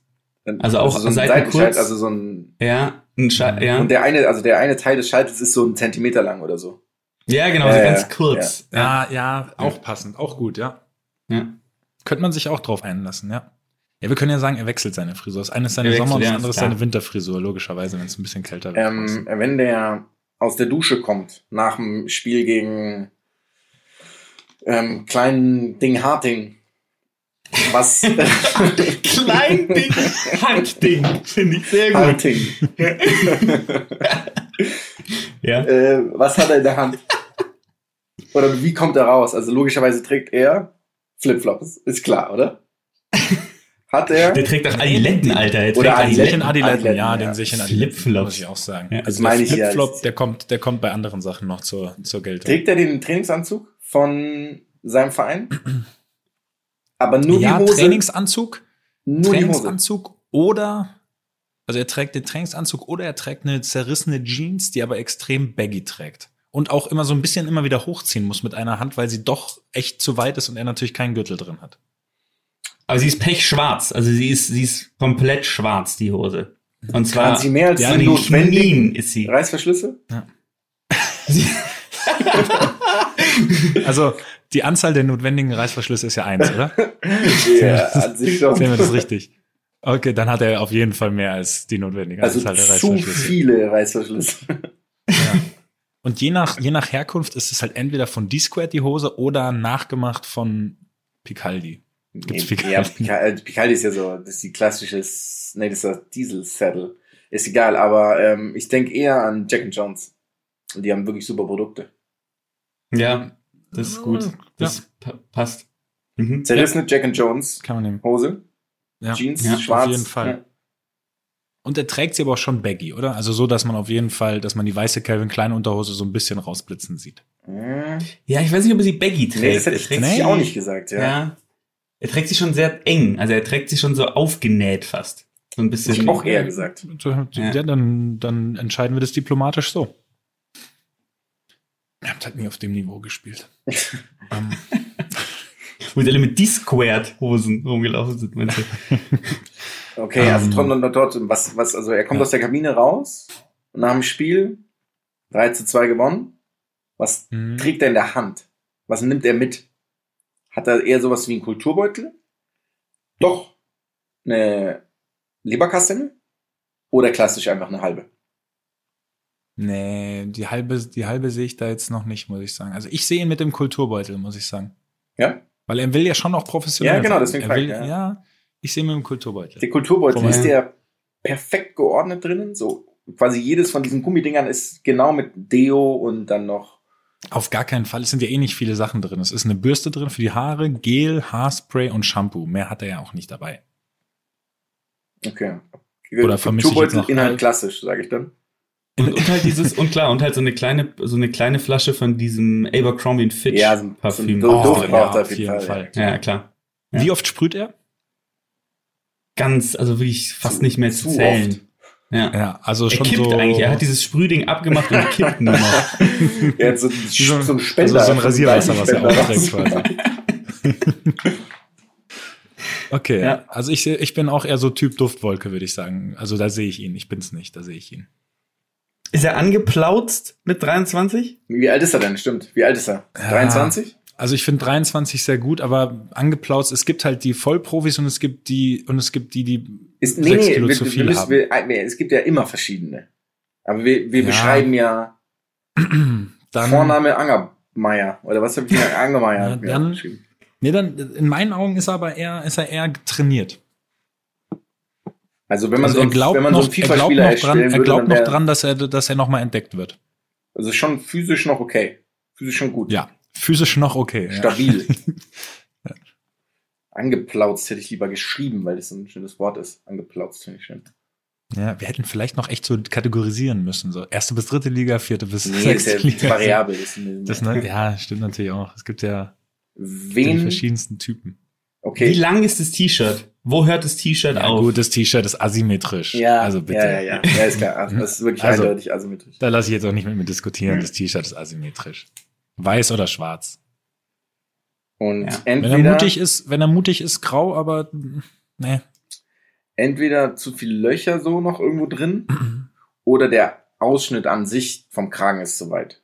Also auch so ein Seiten Seitenscheit, kurz. also so ein Ja, ein Scheitel, ja. und der eine, also der eine Teil des Scheitels ist so ein Zentimeter lang oder so. Ja, genau, Ja, so ja, ganz ja. kurz. Ja, ja, auch passend, auch gut, ja. ja. Könnte man sich auch drauf einlassen, ja. Ja, wir können ja sagen, er wechselt seine Frisur. Das eine ist seine Er Sommer- und das ja, andere ist seine Winterfrisur, logischerweise, wenn es ein bisschen kälter wird. Ähm, wenn der aus der Dusche kommt nach dem Spiel gegen ähm, kleinen Ding Harting, was Klein Ding, Handding, finde ich sehr gut. Harting, Ja. äh, was hat er in der Hand? Oder wie kommt er raus? Also logischerweise trägt er Flipflops, ist klar, oder? Hat er? Der trägt auch Adiletten, Alter. Der Oder trägt den sehe ich in Adiletten, Adiletten, ja, Adiletten, den ja. sehe ich in Adiletten, Flipflops. muss ich auch sagen. Ja, also das der ja, Flipflop, das- der kommt, der kommt bei anderen Sachen noch zur, zur Geltung. Trägt er den Trainingsanzug von seinem Verein? Aber nur ja, die Hose. Trainingsanzug, nur die Hose. Trainingsanzug oder, also er trägt den Trainingsanzug oder er trägt eine zerrissene Jeans, die aber extrem baggy trägt. Und auch immer so ein bisschen immer wieder hochziehen muss mit einer Hand, weil sie doch echt zu weit ist und er natürlich keinen Gürtel drin hat. Aber sie ist pechschwarz. Also sie ist, sie ist komplett schwarz, die Hose. Und zwar Kann sie mehr als ja, die notwendigen Knien ist sie. Reißverschlüsse? sie Also die Anzahl der notwendigen Reißverschlüsse ist ja eins, oder? Ja, an sich schon. Sehen wir das richtig? Okay, dann hat er auf jeden Fall mehr als die notwendige Also Anzahl der zu Reißverschlüsse. viele Reißverschlüsse. Und je nach, je nach Herkunft ist es halt entweder von D-Squared die Hose oder nachgemacht von Picaldi. Gibt's Picaldi? Ja, Picaldi, Picaldi ist ja so, das ist die klassische, nee, das ist das Diesel-Saddle. Ist egal, aber ähm, ich denke eher an Jack and Jones. Und die haben wirklich super Produkte. Ja, das ist gut. Das pa passt. Mhm. Zerrissene Jack and Jones Kann man nehmen. Hose, Ja. Jeans, Ja, auf schwarz. jeden Fall. Ja. Und er trägt sie aber auch schon baggy, oder? Also so, dass man auf jeden Fall, dass man die weiße Calvin Klein Unterhose so ein bisschen rausblitzen sieht. Hm. Ja, ich weiß nicht, ob er sie baggy trägt. Nee, das hätte ich, trägt sie- auch nicht gesagt, ja. Ja. Er trägt sie schon sehr eng. Also er trägt sie schon so aufgenäht fast. So ein bisschen. Ich auch eher gesagt. Ja, Ja. dann, dann entscheiden wir das diplomatisch so. Ihr habt halt nie auf dem Niveau gespielt. ähm, Wo die alle mit D-Squared-Hosen rumgelaufen sind, meinst du? Okay, also Ähm. trotzdem, trotzdem, was, was, also er kommt Ja. aus der Kabine raus und nach dem Spiel 3 zu 2 gewonnen. Was Mhm. trägt er in der Hand? Was nimmt er mit? Hat er eher sowas wie einen Kulturbeutel? Doch eine Leberkastanie? Oder klassisch einfach eine halbe? Nee, die halbe, die halbe sehe ich da jetzt noch nicht, muss ich sagen. Also ich sehe ihn mit dem Kulturbeutel, muss ich sagen. Ja? Weil er will ja schon auch professionell Ja, genau, deswegen er will, ich, ja. ja. ich sehe ihn mit dem Kulturbeutel. Der Kulturbeutel, Vorbei. ist der perfekt geordnet drinnen? So quasi jedes von diesen Gummidingern ist genau mit Deo und dann noch Auf gar keinen Fall. Es sind ja eh nicht viele Sachen drin. Es ist eine Bürste drin für die Haare, Gel, Haarspray und Shampoo. Mehr hat er ja auch nicht dabei. okay. Oder vermisse ich jetzt Kulturbeutel noch- Inhalt klassisch, sage ich dann. Und, und halt dieses, und klar, und halt so eine kleine, so eine kleine Flasche von diesem Abercrombie Fitch Ja, so Parfüm. so ein Oh, ja, er auf jeden Fall. ja, klar. Ja. Wie oft sprüht er? Ganz, also wirklich fast Zu- nicht mehr zu zu zählen. oft. Ja. Ja, also Er schon kippt so. eigentlich. Er hat dieses Sprühding abgemacht und kippt nur noch. Er hat so, so, so ein Spender. also so ein Rasierwasser, was er aufträgt quasi. Okay, Ja. also ich, ich bin auch eher so Typ Duftwolke, würde ich sagen. Also da sehe ich ihn. Ich bin's nicht, da sehe ich ihn. Ist er angeplautzt mit 23? Wie alt ist er denn? Stimmt. Wie alt ist er? Ja. 23? Also ich finde 23 sehr gut, aber angeplautzt, es gibt halt die Vollprofis und es gibt die, und es gibt die, die Ist, nee, sechs nee, Kilo wir, zu wir viel müssen, haben. wir, wir, es gibt ja immer verschiedene. Aber wir, wir Ja. beschreiben ja Dann, Vorname Angermeier. Oder was habe ich hier? Angermeier. Ja, dann- geschrieben. Nee, dann, in meinen Augen ist er aber eher, ist er eher trainiert. Also wenn man Also so, er ein- glaubt wenn man noch, so einen er glaubt noch dran, erstellen er würde, glaubt noch dran, dass er, dass er nochmal entdeckt wird. Also schon physisch noch okay. Physisch schon gut. Ja, physisch noch okay. Ja. Stabil. Angeplautzt hätte ich lieber geschrieben, weil das ein schönes Wort ist. Angeplautzt finde ich schön. Ja, wir hätten vielleicht noch echt so kategorisieren müssen. So erste bis dritte Liga, vierte bis Nee, sechste ist ja Liga. variabel. Das ist Das, ne, ja, stimmt natürlich auch. Es gibt ja die Wen? verschiedensten Typen. Wie Okay. lang ist das T-Shirt? Wo hört das T-Shirt Ja, auf? gut, das T-Shirt ist asymmetrisch. Ja, also bitte. ja, ja, ja. Ja, ist klar. Das ist wirklich Also- eindeutig asymmetrisch. Da lasse ich jetzt auch nicht mit mir diskutieren. Das T-Shirt ist asymmetrisch. Weiß oder schwarz. Und Ja. Wenn er entweder, mutig ist, wenn er mutig ist, grau, aber ne. entweder zu viele Löcher so noch irgendwo drin oder der Ausschnitt an sich vom Kragen ist zu weit.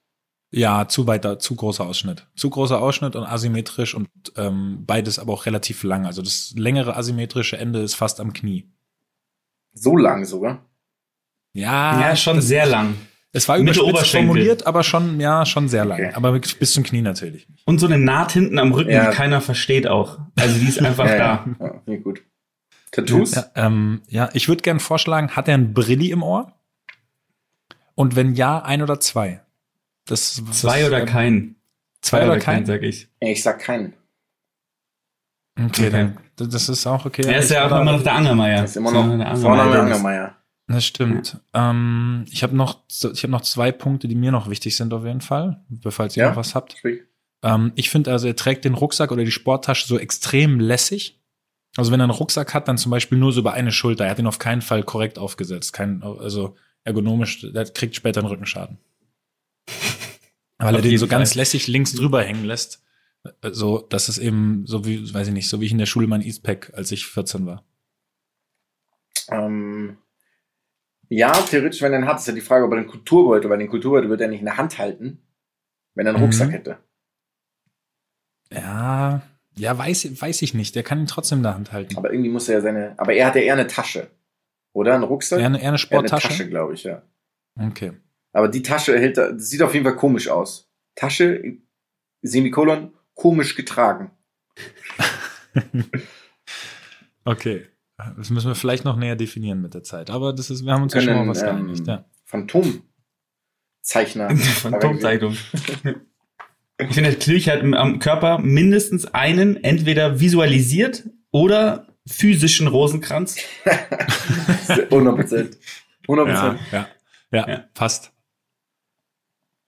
Ja, zu weiter, zu großer Ausschnitt. Zu großer Ausschnitt und asymmetrisch und ähm, beides aber auch relativ lang. Also das längere asymmetrische Ende ist fast am Knie. So lang sogar. Ja, ja, schon das, sehr lang. Es war Mitte überspitzt formuliert, aber schon, ja, schon sehr lang. Okay. Aber bis zum Knie natürlich. Und so eine Naht hinten am Rücken, Ja. die keiner versteht auch. Also die ist einfach ja, da. ja. ja gut. Tattoos? Ja, ähm, ja ich würde gern vorschlagen, hat er ein Brilli im Ohr? Und wenn ja, ein oder zwei? Das, Zwei oder kein. Zwei oder kein? sag ich. Ich sag keinen. Okay, Okay. dann, das ist auch okay. Er ist Ich ja auch immer noch der Angermeier. Das ist immer noch der Vorname Dennis. Angermeier. Das stimmt. Ähm, ich habe noch, ich habe noch zwei Punkte, die mir noch wichtig sind auf jeden Fall, falls ihr Ja. noch was habt. Ähm, ich finde also, er trägt den Rucksack oder die Sporttasche so extrem lässig. Also wenn er einen Rucksack hat, dann zum Beispiel nur so über eine Schulter. Er hat ihn auf keinen Fall korrekt aufgesetzt. Kein, also ergonomisch, der kriegt später einen Rückenschaden. Weil er den so ganz Fall. lässig links drüber hängen lässt. äh, So, dass es eben so wie, weiß ich nicht, so wie ich in der Schule mein Eastpack, als ich 14 war. Ähm, ja, theoretisch, wenn er einen hat, ist ja die Frage, ob er den Kulturbeutel, weil den Kulturbeutel wird er nicht in der Hand halten, wenn er einen Mhm. Rucksack hätte. Ja, ja, weiß, weiß ich nicht. Der kann ihn trotzdem in der Hand halten. Aber irgendwie muss er ja seine, aber er hat ja eher eine Tasche. Oder? Ein Rucksack? Eher eine, eher eine Er hat eine Sporttasche. Tasche, glaube ich, ja. Okay. Aber die Tasche hält, er- das sieht auf jeden Fall komisch aus. Tasche, Semikolon, komisch getragen. Okay. Das müssen wir vielleicht noch näher definieren mit der Zeit. Aber das ist, wir haben uns ja schon mal Können, was ähm, geeinigt. Ja. Phantomzeichner. Phantomzeitung. Ich finde, Klüch hat am Körper mindestens einen entweder visualisiert oder physischen Rosenkranz. 100 Prozent. 100 Prozent. ja, ja, Ja. passt.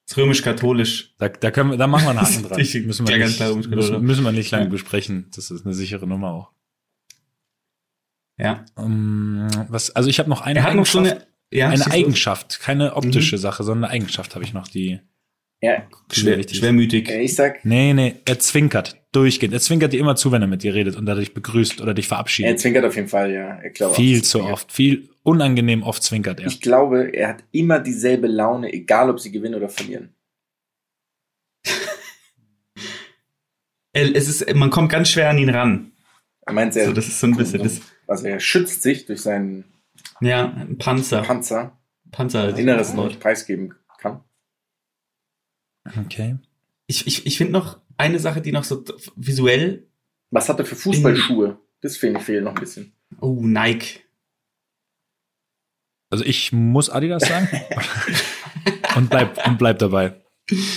Das römisch-katholisch. Da, da können wir, da machen wir einen Haken dran. Ich- müssen, wir nicht, klar, müssen, müssen wir nicht lange Ja. besprechen. Das ist eine sichere Nummer auch. Ja. Um, was, also ich habe noch eine Er hat noch so Eigenschaft. eine, ja, eine. Eigenschaft, keine optische Mhm. Sache, sondern eine Eigenschaft habe ich noch, die Ja, Schwer, schwermütig. ich sag, Nee, nee, er zwinkert durchgehend. Er zwinkert dir immer zu, wenn er mit dir redet und dadurch begrüßt oder dich er verabschiedet. zwinkert auf jeden Fall, ja. Ich glaube viel er zu zwinkert. oft, viel unangenehm oft zwinkert er. Ich glaube, er hat immer dieselbe Laune, egal ob sie gewinnen oder verlieren. Er- Es ist, man kommt ganz schwer an ihn ran. Er meint, er, So, das ist so ein bisschen das, also er schützt sich durch seinen ja, Panzer. Panzer, Panzer. Inneres noch nicht preisgeben kann. Okay. Ich, ich, ich finde noch eine Sache, die noch so visuell, Was hat er für Fußballschuhe? Das finde ich fehlt noch ein bisschen. oh, Nike. Also ich muss Adidas sagen und bleib, und bleib dabei.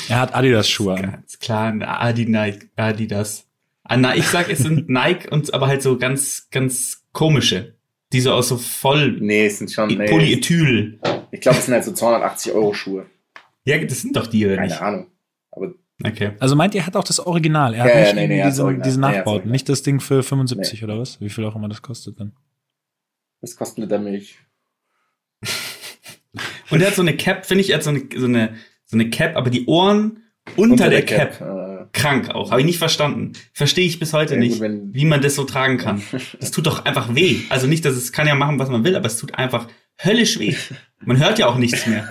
Er hat Adidas-Schuhe an. Ganz klar, Adi Nike, Adidas. Ah, na, ich sag, es sind Nike und aber halt so ganz, ganz komische. Die so aus so voll Nee, es sind schon, nee, Polyethyl. ich glaube, es sind halt so 280 Euro Schuhe. Ja, das sind doch die, oder Keine nicht? Ahnung. Aber Okay. Also meint ihr, er hat auch das Original? Er hat Ja, ja, nicht nee, nee, das diese, Original. diese Nee, das Nachbauten, Original. nicht das Ding für 75 oder was? Wie viel auch immer das kostet dann. was kostet Liter Milch? Und er hat so eine Cap, finde ich, er hat so eine, so eine, so eine Cap, aber die Ohren unter, der, Cap. Äh, Krank auch. Habe ich nicht verstanden. Verstehe ich bis heute Ja, gut, nicht, wenn- wie man das so tragen kann. Das tut doch einfach weh. Also nicht, dass es kann ja machen, was man will, aber es tut einfach höllisch weh. Man hört ja auch nichts mehr.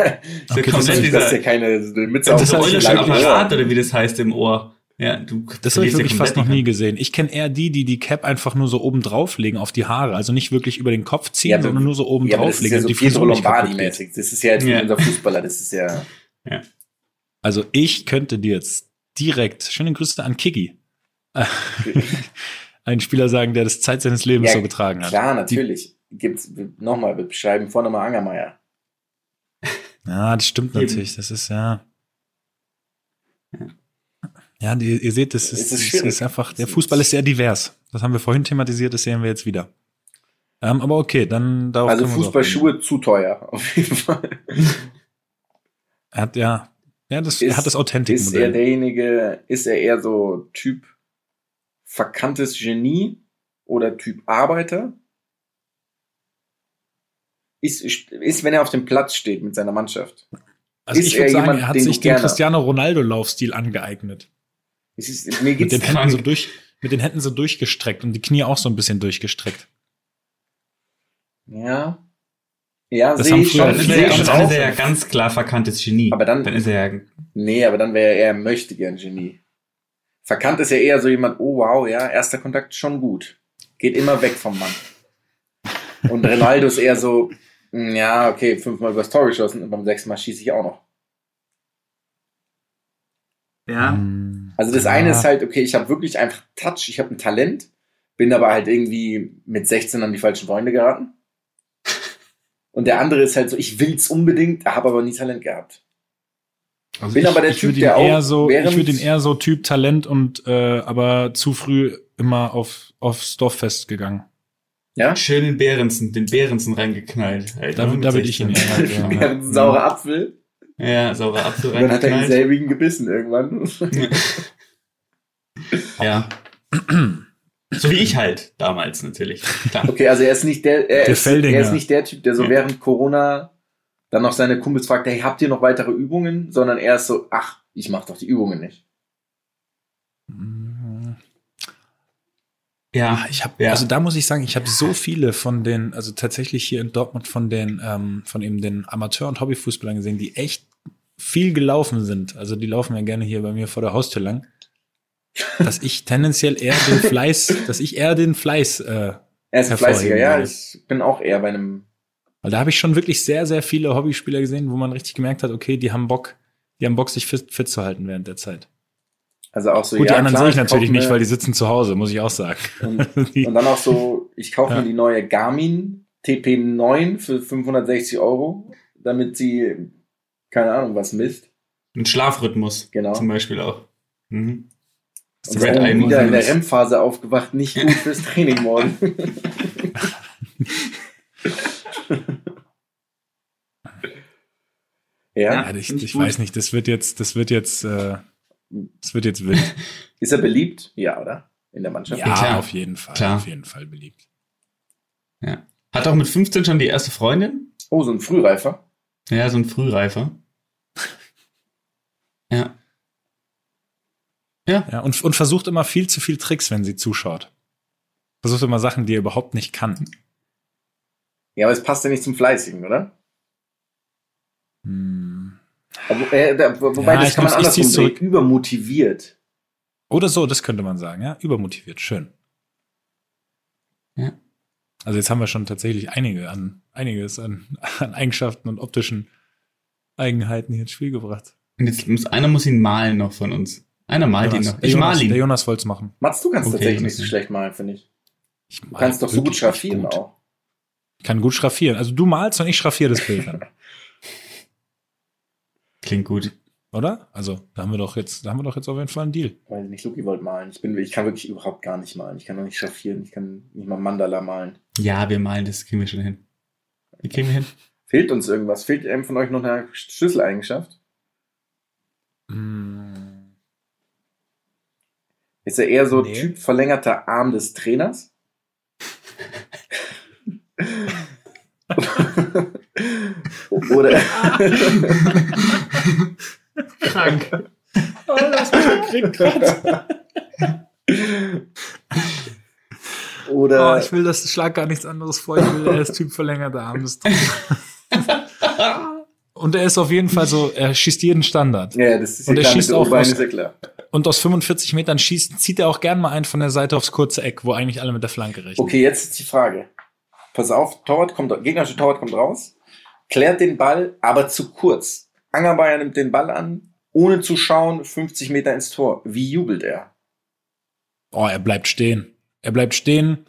So Okay, komplett das das ist ja dieser, keine so eine Mütze auf dieser dem eulische Apparat oder wie das heißt im Ohr. Ja, du Das habe ich ja wirklich fast noch nie die gesehen. Ich kenne eher die, die die Cap einfach nur so oben drauflegen auf die Haare. Also nicht wirklich über den Kopf ziehen, Ja, aber- sondern nur so oben Ja, das drauflegen. ja so und die Pietro. Lombardi-mäßig. Das ist ja jetzt Ja. unser Fußballer. Das ist ja, Also ich könnte dir jetzt direkt, schöne Grüße an Kiki, einen Spieler sagen, der das Zeit seines Lebens Ja, so getragen hat. klar, natürlich. Gibt's, nochmal, wir beschreiben Vorname Angermeier. Ja, das stimmt Eben. natürlich. Das ist ja. Ja, die, ihr seht, das ist, Es ist das ist, einfach, der Fußball ist sehr divers. Das haben wir vorhin thematisiert, das sehen wir jetzt wieder. Ähm, aber okay, dann darauf Also Fußballschuhe zu teuer, auf jeden Fall. Er hat ja, ja, das, er hat das Ist er derjenige, ist er eher so Typ verkanntes Genie oder Typ Arbeiter? Ist, ist, wenn er auf dem Platz steht mit seiner Mannschaft. Also ist ich würde er sagen, jemand, er hat den sich den Cristiano Ronaldo-Laufstil angeeignet. Es ist, mir Mit den Händen so durch, mit den Händen so durchgestreckt und die Knie auch so ein bisschen durchgestreckt. Ja. Ja, Das sehe haben ich früher schon. Dann ist, er, schon dann ist er ja ganz klar verkanntes Genie. Aber dann- dann ist er ja Nee, aber dann wäre er eher möchte gern Genie. Verkannt ist ja eher so jemand, oh wow, ja, erster Kontakt schon gut. Geht immer weg vom Mann. Und Ronaldo ist eher so, ja, okay, fünfmal übers Tor geschossen und beim sechsten Mal schieße ich auch noch. ja. Hm, Also das ja. eine ist halt, okay, ich habe wirklich einfach Touch, ich habe ein Talent, bin aber halt irgendwie mit 16 an die falschen Freunde geraten. Und der andere ist halt so, ich will's unbedingt, habe aber nie Talent gehabt. Also bin ich, aber der ich Typ, der auch eher so, während- ich würde ihn eher so Typ Talent und äh, aber zu früh immer auf aufs Dorffest gegangen. Ja? Schön den Behrensen, den Behrensen reingeknallt. Alter, Da, da würde ich ihn 16. eher. Ja, Ja, ein saurer Apfel. Ja, saurer Apfel Und dann hat er reingeknallt. selbigen gebissen irgendwann. Ja. So wie ich halt damals natürlich. Klar. Okay, also er ist nicht der, er, Der ist, er ist nicht der Typ, der so während Corona dann noch seine Kumpels fragt, hey, habt ihr noch weitere Übungen? Sondern er ist so, ach, ich mach doch die Übungen nicht. Ja, Ich habe, Ja. also da muss ich sagen, ich habe so viele von den, also tatsächlich hier in Dortmund von den, ähm, von eben den Amateur- und Hobbyfußballern gesehen, die echt viel gelaufen sind. Also die laufen ja gerne hier bei mir vor der Haustür lang. Dass ich tendenziell eher den Fleiß, dass ich eher den Fleiß, äh, Er ist ein fleißiger, ja. Ich bin auch eher bei einem, weil da habe ich schon wirklich sehr, sehr viele Hobbyspieler gesehen, wo man richtig gemerkt hat, okay, die haben Bock, die haben Bock, sich fit, fit zu halten während der Zeit. Also auch so, Gut, ja, die anderen klar, sehe ich natürlich nicht, weil die sitzen zu Hause, muss ich auch sagen. Und, Die- und dann auch so, ich kaufe Ja. mir die neue Garmin TP9 für 560 Euro, damit sie, keine Ahnung, was misst. ein Schlafrhythmus Genau. zum Beispiel auch. Mhm. Und Red Eye wieder in der. REM-Phase aufgewacht, nicht gut fürs Training morgen. ja, Ja, ich, ich weiß nicht, das wird jetzt, das wird jetzt, äh, das wird jetzt wild. ist er beliebt? Ja, oder? In der Mannschaft? Ja, klar. auf jeden Fall, Klar. auf jeden Fall beliebt. Ja. Hat auch mit 15 schon die erste Freundin. Oh, so ein Frühreifer. Ja, so ein Frühreifer. Ja. Ja. Ja, und, und versucht immer viel zu viel Tricks, wenn sie zuschaut. Versucht immer Sachen, die er überhaupt nicht kann. Ja, aber es passt ja nicht zum Fleißigen, oder? Hm. Aber, äh, da, wobei, Ja, das ich kann man sehen. zurück. Übermotiviert. Oder so, das könnte man sagen, ja. Übermotiviert, schön. Ja. Also jetzt haben wir schon tatsächlich einige an, einiges an, an Eigenschaften und optischen Eigenheiten hier ins Spiel gebracht. Und jetzt muss einer muss ihn malen noch von uns. Einer malt ihn Jonas, noch. der Ich Jonas, mal ihn. Der Jonas wollte es machen. Mats, du kannst Okay, tatsächlich nicht so schlecht malen, finde ich. Ich Du mal kannst doch so gut schraffieren gut. auch. Ich kann gut schraffieren. Also du malst und ich schraffiere das Bild dann. Klingt gut. Oder? Also, da haben wir doch jetzt, da haben wir doch jetzt auf jeden Fall einen Deal. Weiß nicht, Luki wollte malen. Ich, bin, ich kann wirklich überhaupt gar nicht malen. Ich kann noch nicht schraffieren. Ich kann nicht mal Mandala malen. Ja, wir malen, das kriegen wir schon hin. Wie kriegen wir hin? Fehlt uns irgendwas? Fehlt einem von euch noch eine Schlüsseleigenschaft? Mm, Ist er eher so Nee. Typ verlängerter Arm des Trainers? Oder Krank. Oh, das kriegt oder Oh, ich will das Schlag gar nichts anderes vor. Ich will, er ist Typ verlängerter Arm des Und er ist auf jeden Fall so, er schießt jeden Standard. ja, das ist Und ja er klar, schießt auch aus- ist ja klar. Und aus 45 Metern schießt, zieht er auch gern mal einen von der Seite aufs kurze Eck, wo eigentlich alle mit der Flanke rechnen. Okay, jetzt ist die Frage. Pass auf, Torwart kommt, gegnerische Torwart kommt raus, klärt den Ball, aber zu kurz. Angerbayer nimmt den Ball an, ohne zu schauen, 50 Meter ins Tor. Wie jubelt er? Oh, er bleibt stehen. Er bleibt stehen,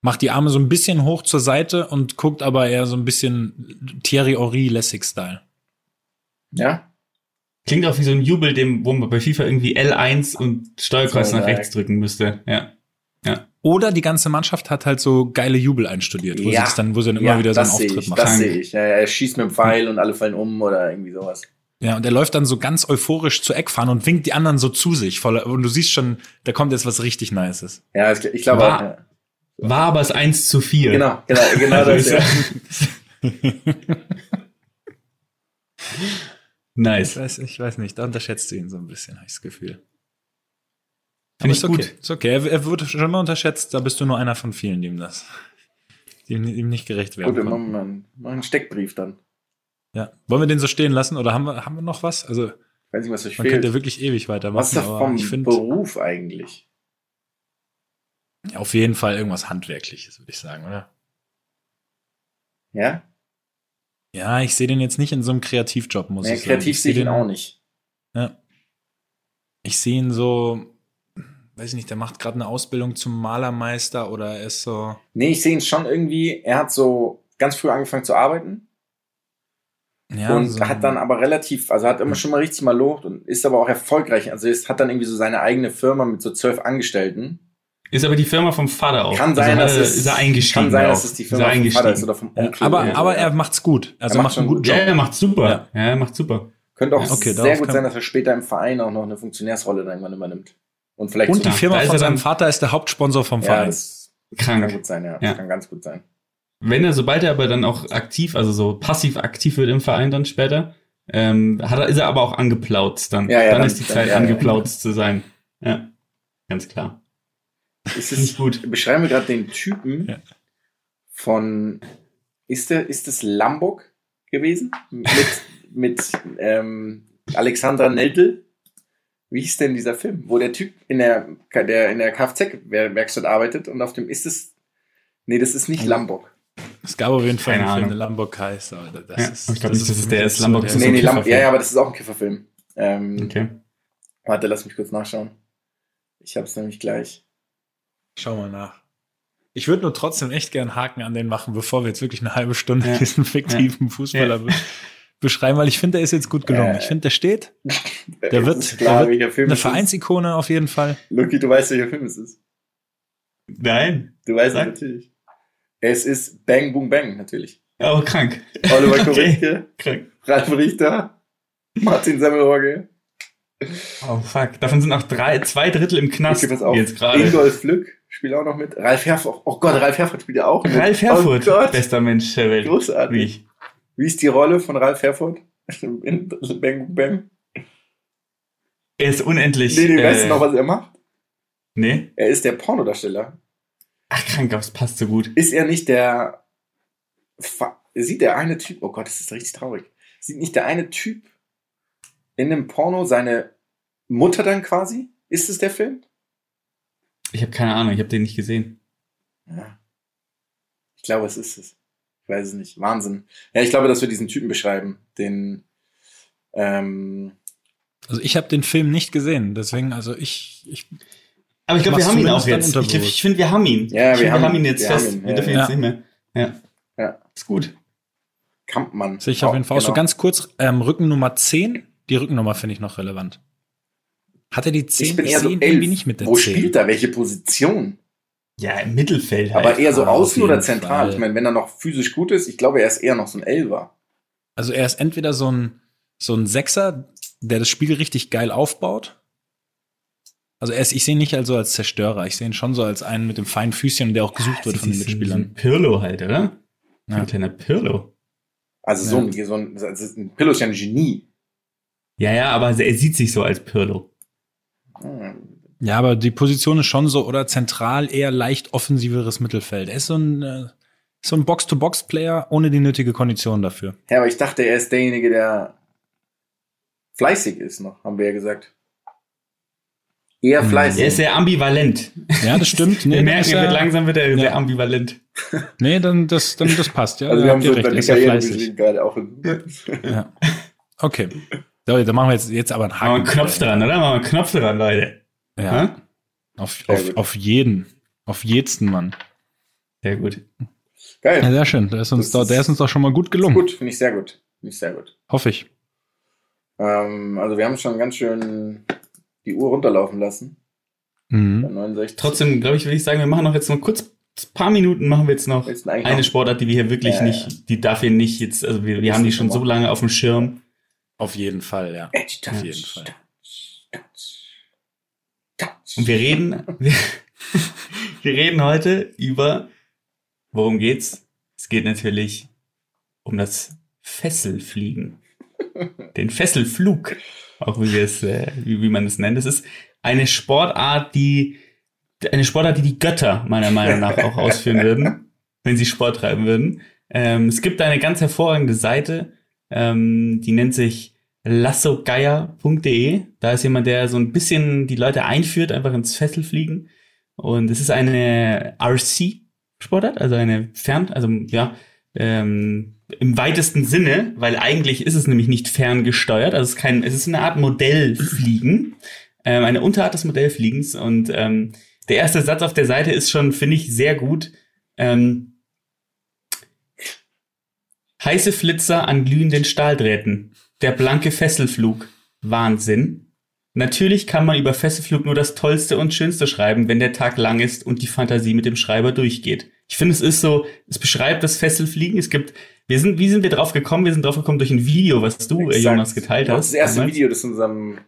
macht die Arme so ein bisschen hoch zur Seite und guckt aber eher so ein bisschen Thierry Henry Lessig-Style. Ja? Klingt auch wie so ein Jubel, dem, wo man bei FIFA irgendwie L1 und Steuerkreuz nach ja. rechts drücken müsste. Ja. Oder die ganze Mannschaft hat halt so geile Jubel einstudiert, wo Ja. sie dann, wo sie dann immer ja, wieder so einen das sehe Auftritt ich, machen. das sehe ich. Er schießt mit dem Pfeil und alle fallen um oder irgendwie sowas. Ja, und er läuft dann so ganz euphorisch zur Eckfahne und winkt die anderen so zu sich. Voller, und du siehst schon, da kommt jetzt was richtig Nices. Ja, ich, ich glaube, War- ja. War aber es 1 zu 4. genau, genau, genau Also das. ist Ja. Nice. Ich weiß, ich weiß nicht, da unterschätzt du ihn so ein bisschen, habe ich das Gefühl. Finde ich ist okay. gut. Ist okay. Er, er wird schon mal unterschätzt, da bist du nur einer von vielen, die ihm das, die ihm, ihm nicht gerecht werden. Gut, wir machen mal einen, einen Steckbrief dann. Ja. Wollen wir den so stehen lassen oder haben wir, haben wir noch was? Also, Ich weiß nicht, was euch man fehlt. könnte ja wirklich ewig weitermachen. was ist das vom ich finde Beruf eigentlich? auf jeden Fall irgendwas Handwerkliches, würde ich sagen, oder? Ja? Ja, ich sehe den jetzt nicht in so einem Kreativjob, muss Nee, ich sagen. kreativ sehe ich ihn den- auch nicht. Ja. Ich sehe ihn so, weiß ich nicht, der macht gerade eine Ausbildung zum Malermeister oder er ist so. Nee, ich sehe ihn schon irgendwie, er hat so ganz früh angefangen zu arbeiten Ja, und so, hat dann aber relativ, also hat immer schon mal richtig mal lobt und ist aber auch erfolgreich. Also es hat dann irgendwie so seine eigene Firma mit so zwölf Angestellten. Ist aber die Firma vom Vater auch. Kann sein, also dass er, es, ist er eingestiegen. kann sein, auch. dass es die Ist Firma vom Vater ist oder vom Ja, Onkel. aber, oder aber er macht's gut. Also Er macht macht schon einen guten gut. Ja, Job. er macht super. Ja. Ja, er macht super. Könnte auch Ja, okay, sehr gut kann- sein, dass er später im Verein auch noch eine Funktionärsrolle dann irgendwann übernimmt. Und vielleicht Und die Ja, Firma ist von er seinem dann- Vater ist der Hauptsponsor vom ja, Verein. das kann gut sein, ja. Ja. Das kann ganz gut sein. Wenn er, sobald er aber dann auch aktiv, also so passiv aktiv wird im Verein dann später, ähm, hat er, ist er aber auch angeplautzt dann. Ja, ja, dann, dann- ist die dann- Zeit ja, ja. angeplautzt zu sein. Ja, ganz klar. Ist Finde ich es, gut. beschreiben wir gerade den Typen Ja. von, ist der, ist es Lambok gewesen? Mit, mit ähm, Alexandra Neldl? Wie hieß denn dieser Film? Wo der Typ in der, der in der Kfz-Werkstatt arbeitet und auf dem ist es, nee, das ist nicht Lambok. Es gab auf jeden Fall Keine einen Film, der Lamborg heißt, aber das Ja, ist. ich glaub nicht, dass es der ist. der- ist so nee, ein nee, Kifferfilm. ja, ja, aber das ist auch ein Kifferfilm. Ähm, Okay. Warte, lass mich kurz nachschauen. Ich hab's nämlich gleich. Schau mal nach. Ich würde nur trotzdem echt gern Haken an den machen, bevor wir jetzt wirklich eine halbe Stunde Ja. diesen fiktiven Fußballer be beschreiben, weil ich finde, der ist jetzt gut gelungen. Äh, ich finde, der steht. Der wird, klar, der wird welcher Film eine es ist. Vereinsikone auf jeden Fall. Lucky, du weißt, welcher Film es ist. Nein. Du weißt es Sag. natürlich. Es ist Bang Boom Bang, natürlich. Oh, krank. Oliver Okay. Korintke, Krank. Ralf Richter, Martin Semmelrogge. Oh, fuck. Davon sind auch drei, zwei Drittel im Knast. Okay, pass auf. Jetzt gerade. Ingolf Flück spielt auch noch mit. Ralf Herford. Oh Gott, Ralf Herford spielt ja auch mit. Ralf Herfurth, Oh Gott. bester Mensch der Welt. Großartig. Wie ich. Wie ist die Rolle von Ralf Herford? In Bang Bang. Er ist unendlich. Nee, nee, äh, weißt du noch, was er macht? Nee? Er ist der Pornodarsteller. Ach, krank, es passt so gut. Ist er nicht der. Sieht der eine Typ. Oh Gott, das ist richtig traurig. Sieht nicht der eine Typ in dem Porno seine Mutter dann quasi? Ist es der Film? Ich habe keine Ahnung, ich habe den nicht gesehen. Ja. Ich glaube, es ist es. Ich weiß es nicht. Wahnsinn. Ja, ich glaube, dass wir diesen Typen beschreiben. Den. Ähm, Also ich habe den Film nicht gesehen, deswegen, also ich, ich Aber ich glaube, wir haben ihn auch jetzt. Ich, ich finde, wir haben ihn. Ja, ich wir find, haben wir haben ihn jetzt Wir fest. ihn, Wir ja, dürfen ja. jetzt nicht mehr. Ja, ja, ist gut. Kampmann. sehe ich auf jeden Fall so genau. ganz kurz, ähm, Rückennummer 10, die Rückennummer finde ich noch relevant. Hat er die 10? Ich bin eher so sehe ihn elf. irgendwie nicht mit der Wo 10. spielt er? Welche Position? Ja, im Mittelfeld halt. Aber eher so außen oder zentral? Fall. Ich meine, wenn er noch physisch gut ist, ich glaube, er ist eher noch so ein Elver. Also er ist entweder so ein, so ein Sechser, der das Spiel richtig geil aufbaut. Also er ist, ich sehe ihn nicht also als Zerstörer, ich sehe ihn schon so als einen mit dem feinen Füßchen, der auch gesucht wird von den Mitspielern. ein Pirlo halt, oder? Ja. Ein kleiner Pirlo. Also so, Ja. ein, so ein, also ein Pillow ist ja ein Genie. Ja, ja, aber er sieht sich so als Pirlo. Hm. Ja, aber die Position ist schon so, oder zentral eher leicht offensiveres Mittelfeld. Er ist so ein, äh, so ein Box-to-Box-Player ohne die nötige Kondition dafür. Ja, aber ich dachte, er ist derjenige, der fleißig ist noch, haben wir ja gesagt. Eher Hm, fleißig. Er ist sehr ambivalent. Ja, das stimmt. wir dann merken, er wird langsam wird er Ja. sehr ambivalent. Nee, dann das, dann das passt, ja. also Da wir haben so recht, er ist ja fleißig. gerade auch. Ja. Okay. So, dann machen wir jetzt, jetzt aber einen Machen wir Haken. einen Knopf dran, oder? Machen wir einen Knopf dran, Leute. Ja. Hm? Auf, Sehr auf, gut. auf jeden. Auf jeden Mann. Sehr gut. Geil. Ja, sehr schön. Der ist uns, ist- der ist uns doch schon mal gut gelungen. Gut, finde ich sehr gut. Finde ich sehr gut. Hoffe ich. Ähm, also wir haben schon ganz schön die Uhr runterlaufen lassen. Bei Mhm. 69. Trotzdem, glaube ich, würde ich sagen, wir machen noch jetzt noch kurz ein paar Minuten machen wir jetzt noch eigentlich eine noch- Sportart, die wir hier wirklich Ja, ja. nicht, die darf hier nicht jetzt, also wir, wir haben die schon so lange auf dem Schirm. Auf jeden Fall, ja. Edge, touch, Auf jeden Fall. Und wir reden, wir, wir reden heute über, worum geht's? Es geht natürlich um das Fesselfliegen. Den Fesselflug, auch wie wir es, äh, wie, wie man es nennt. Es ist eine Sportart, die, eine Sportart, die die Götter meiner Meinung nach auch ausführen würden, wenn sie Sport treiben würden. Ähm, es gibt eine ganz hervorragende Seite, ähm, die nennt sich lassogeier.de. Da ist jemand, der so ein bisschen die Leute einführt, einfach ins Fesselfliegen. Und es ist eine RC-Sportart, also eine Fern, also ja, ähm, im weitesten Sinne, weil eigentlich ist es nämlich nicht ferngesteuert, also es ist kein, es ist eine Art Modellfliegen, ähm, eine Unterart des Modellfliegens. Und ähm, der erste Satz auf der Seite ist schon, finde ich, sehr gut. Ähm, heiße Flitzer an glühenden Stahldrähten. Der blanke Fesselflug. Wahnsinn. Natürlich kann man über Fesselflug nur das Tollste und Schönste schreiben, wenn der Tag lang ist und die Fantasie mit dem Schreiber durchgeht. Ich finde, es ist so, es beschreibt das Fesselfliegen. Es gibt, wir sind, wie sind wir drauf gekommen? Wir sind drauf gekommen durch ein Video, was du, äh, Exakt. Jonas, geteilt Das hast. ist das erste damals. Video, das in unserem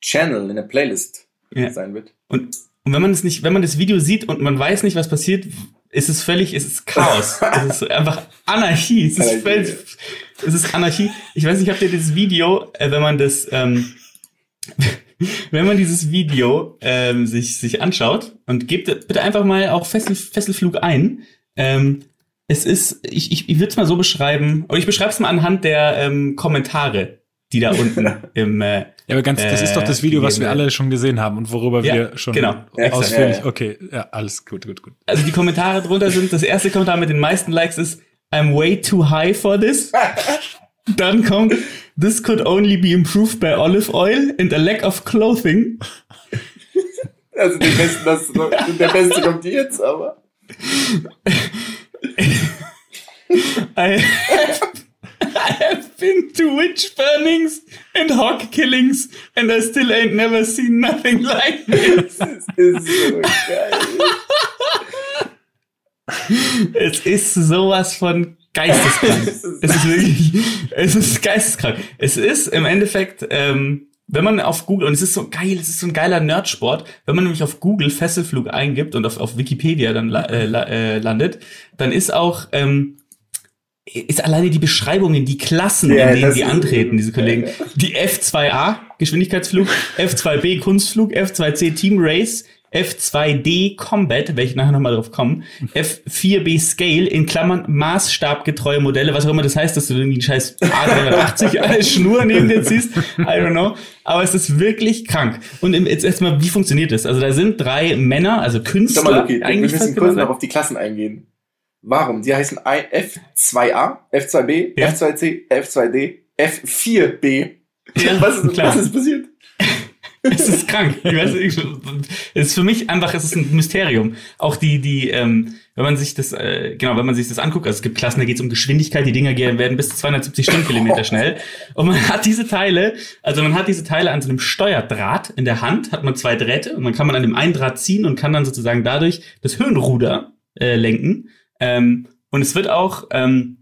Channel in der Playlist Ja. sein wird. Und, und wenn man es nicht, wenn man das Video sieht und man weiß nicht, was passiert, ist es völlig, ist es Chaos. es ist einfach Anarchie. Es ist völlig, es ist Anarchie. Ich weiß nicht, habt ihr dieses Video, äh, wenn man das, ähm, wenn man dieses Video ähm, sich, sich anschaut und gebt bitte einfach mal auch Fessel, Fesselflug ein. Ähm, es ist, ich, ich, ich würde es mal so beschreiben, oder ich beschreibe es mal anhand der ähm, Kommentare, die da unten im äh, Ja, aber ganz, das ist doch das Äh, Video, was wir gegeben alle schon gesehen haben und worüber Ja, wir schon genau. ausführlich. Ja, ja. Okay, ja, alles gut, gut, gut. also die Kommentare drunter sind, das erste Kommentar mit den meisten Likes ist, I'm way too high for this. Dann kommt, this could only be improved by olive oil and a lack of clothing. Also den besten, das, der beste kommt jetzt, aber. I have, I have been to witch burnings and hog killings and I still ain't never seen nothing like this. Das ist so geil. Es ist sowas von geisteskrank. es ist wirklich, es ist geisteskrank. Es ist im Endeffekt, ähm, wenn man auf Google, und es ist so geil, es ist so ein geiler Nerdsport, wenn man nämlich auf Google Fesselflug eingibt und auf, auf Wikipedia dann äh, äh, landet, dann ist auch, ähm, ist alleine die Beschreibungen, die Klassen, Ja, in denen die antreten, diese Kollegen. Die F2A, Geschwindigkeitsflug, F2B, Kunstflug, F2C, Team Race, F2D Combat, welche nachher nochmal drauf kommen, F4B Scale, in Klammern maßstabgetreue Modelle, was auch immer das heißt, dass du irgendwie einen scheiß A380 eine Schnur neben dir ziehst, I don't know, aber es ist wirklich krank. Und jetzt erstmal, wie funktioniert das? Also da sind drei Männer, also Künstler, Sag mal, wir eigentlich müssen fast kurz noch auf die Klassen eingehen. Warum? Die heißen I- F2A, F2B, Ja. F2C, F2D, F4B. Ja, was, ist, was ist passiert? Es ist krank. Ich weiß, ich, es ist für mich einfach, es ist ein Mysterium. Auch die, die, ähm, wenn man sich das, äh, genau, wenn man sich das anguckt, also es gibt Klassen, da geht es um Geschwindigkeit, die Dinger gehen, werden bis zu 270 Stundenkilometer schnell. Und man hat diese Teile, also man hat diese Teile an so einem Steuerdraht in der Hand, hat man zwei Drähte und dann kann man an dem einen Draht ziehen und kann dann sozusagen dadurch das Höhenruder äh, lenken. Ähm, und es wird auch, ähm,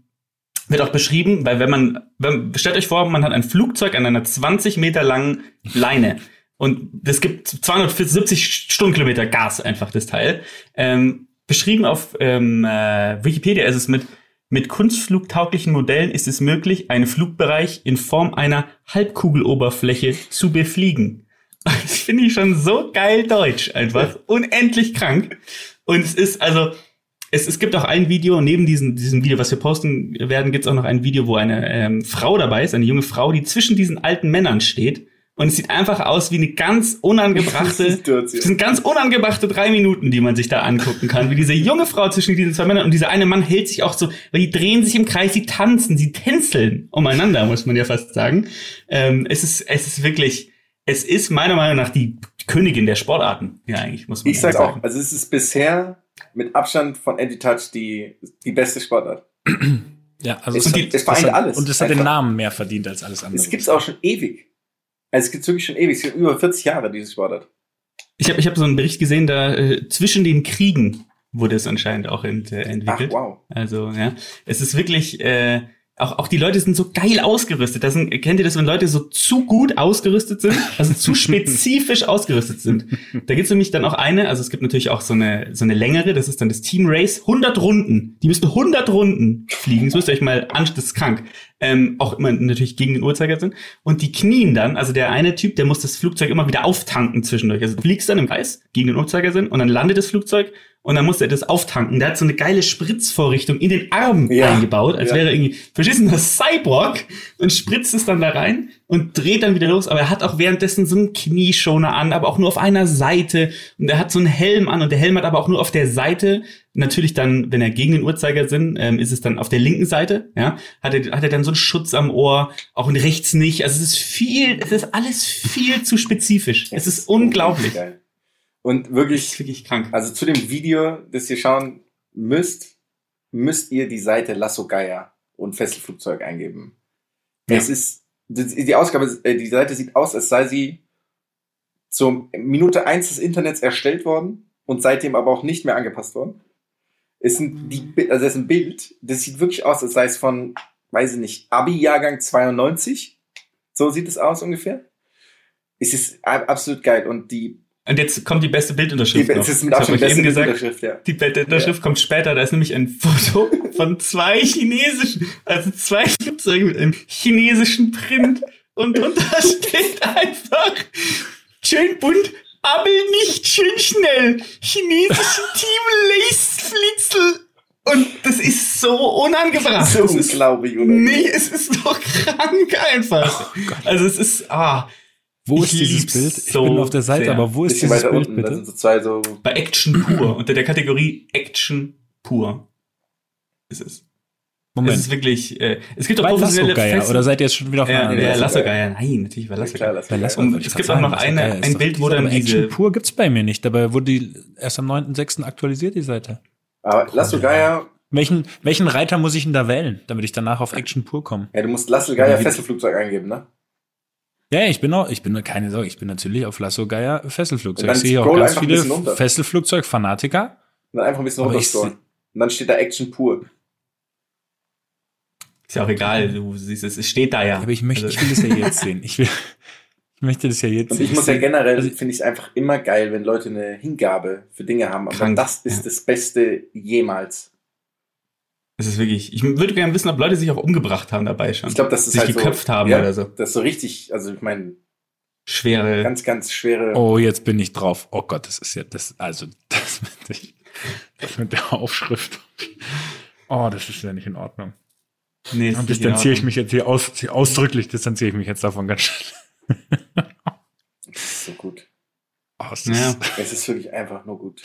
wird auch beschrieben, weil wenn man, wenn, stellt euch vor, man hat ein Flugzeug an einer 20 Meter langen Leine und das gibt 270 Stundenkilometer Gas einfach, das Teil. Ähm, beschrieben auf ähm, äh, Wikipedia ist es mit, mit kunstflugtauglichen Modellen ist es möglich, einen Flugbereich in Form einer Halbkugeloberfläche zu befliegen. Das finde ich schon so geil deutsch einfach. Unendlich krank. Und es ist also, es, es gibt auch ein Video, neben diesem, diesem Video, was wir posten werden, gibt es auch noch ein Video, wo eine ähm, Frau dabei ist, eine junge Frau, die zwischen diesen alten Männern steht. Und es sieht einfach aus wie eine ganz unangebrachte, Situation. das sind ganz unangebrachte drei Minuten, die man sich da angucken kann, wie diese junge Frau zwischen diesen zwei Männern und dieser eine Mann hält sich auch so, weil die drehen sich im Kreis, sie tanzen, sie tänzeln umeinander, muss man ja fast sagen. Ähm, es ist, es ist wirklich, es ist meiner Meinung nach die Königin der Sportarten, ja eigentlich, muss man Ich sag sagen. auch, also es ist bisher mit Abstand von Anti-Touch die, die beste Sportart. Ja, also Es- es, es hat, vereint das hat, alles. Und es hat den Einfach. Namen mehr verdient als alles andere. Es gibt's auch schon ewig. Also es gibt's wirklich schon ewig. Es gibt über 40 Jahre, dieses Sportart. Ich habe ich hab so einen Bericht gesehen, da äh, zwischen den Kriegen wurde es anscheinend auch ent, äh, Ach, entwickelt. wow. Also, ja. Es ist wirklich, äh, auch, auch die Leute sind so geil ausgerüstet. Das sind, kennt ihr das, wenn Leute so zu gut ausgerüstet sind? Also zu spezifisch ausgerüstet sind. Da gibt's nämlich dann auch eine, also es gibt natürlich auch so eine, so eine längere, das ist dann das Team Race, 100 Runden. Die müssen 100 Runden fliegen. Das müsst ihr euch mal an, das ist krank. Ähm, auch immer natürlich gegen den Uhrzeigersinn. Und die knien dann, also der eine Typ, der muss das Flugzeug immer wieder auftanken zwischendurch. Also du fliegst dann im Kreis gegen den Uhrzeigersinn und dann landet das Flugzeug und dann muss er das auftanken. Der hat so eine geile Spritzvorrichtung in den Arm Ja. eingebaut, als Ja. wäre er irgendwie verschissener Cyborg und spritzt es dann da rein und dreht dann wieder los. Aber er hat auch währenddessen so einen Knieschoner an, aber auch nur auf einer Seite. Und er hat so einen Helm an und der Helm hat aber auch nur auf der Seite. Natürlich dann, wenn er gegen den Uhrzeigersinn, ähm, ist es dann auf der linken Seite, ja, hat er, hat er dann so einen Schutz am Ohr, auch in rechts nicht. Also es ist viel, es ist alles viel zu spezifisch. Es ist unglaublich. Und wirklich, wirklich krank. also zu dem Video, das ihr schauen müsst, müsst ihr die Seite Lasso Geier und Fesselflugzeug eingeben. Ja. Es ist, die Ausgabe, äh, die Seite sieht aus, als sei sie zur Minute eins des Internets erstellt worden und seitdem aber auch nicht mehr angepasst worden. Es sind die, also ist ein Bild, das sieht wirklich aus, als sei es von, weiß ich nicht, Abi-Jahrgang 92. So sieht es aus ungefähr. Es ist absolut geil und die, Und jetzt kommt die beste die Bildunterschrift. noch. es ist mit Abstand die beste gesagt. Unterschrift, ja. Die Bildunterschrift kommt später, da ist nämlich ein Foto von zwei chinesischen, also zwei Flugzeuge mit einem chinesischen Print und drunter steht einfach schön bunt, aber nicht schön schnell. Chinesischen Team Laceflitzel. Und das ist so unangebracht. Das ist Das ist, unglaublich, oder? nee, es ist doch krank einfach. also es ist, ah, wo ich ist dieses Bild? Ich so bin auf der Seite, sehr. aber wo ist dieses Bild unten, bitte? sind so zwei so, bei Action pur, unter der Kategorie Action pur. Ist es. Es Moment. ist wirklich, äh, es gibt auch professionelle Lasso-Geier, Fest- oder seid ihr jetzt schon wieder auf ja, einer nee, der Lasso Lasso Geier. Geier. Nein, natürlich war Lasso klar, Geier. Lasso Bei Geier. Lasso, Und wollte ich es gibt auch noch Lasso eine- ein Bild, wo dann diese- Action pur gibt's bei mir nicht. Dabei wurde die erst am 9.6. aktualisiert, die Seite. Aber Lasso Geier, Welchen, welchen Reiter muss ich denn da wählen, damit ich danach auf Action pur komme? ja, du musst Lasso Geier Wie- Fesselflugzeug eingeben, ne? Ja, ja, ich bin auch, ich bin keine Sorge, ich bin natürlich auf Lasso Geier Fesselflugzeug. Ich sehe hier auch scroll ganz einfach ein viele bisschen runter. Fesselflugzeug-Fanatiker. Dann einfach ein bisschen runterscrollen. Und dann steht da Action pur. Ist ja auch egal, du siehst es, es steht da ja. Aber ich möchte, Also- ich will das ja jetzt sehen. Ich will, ich möchte das ja jetzt Und sehen. ich muss ja generell, Also- finde ich es einfach immer geil, wenn Leute eine Hingabe für Dinge haben. Aber Krank, das ist ja. das Beste jemals. Es ist wirklich, ich würde gerne wissen, ob Leute sich auch umgebracht haben dabei schon. Ich glaube, das ist sich halt geköpft so, haben ja, oder so. Das ist so richtig, also ich meine, Schwere. ganz, ganz schwere. Oh, jetzt bin ich drauf. Oh Gott, das ist ja das, also das mit, der- das mit der Aufschrift. Oh, das ist ja nicht in Ordnung. Nee, nicht distanziere ich mich jetzt hier aus, ausdrücklich distanziere ich mich jetzt davon ganz schnell. Das ist so gut. Oh, es Ja. ist, Es ist wirklich einfach nur gut.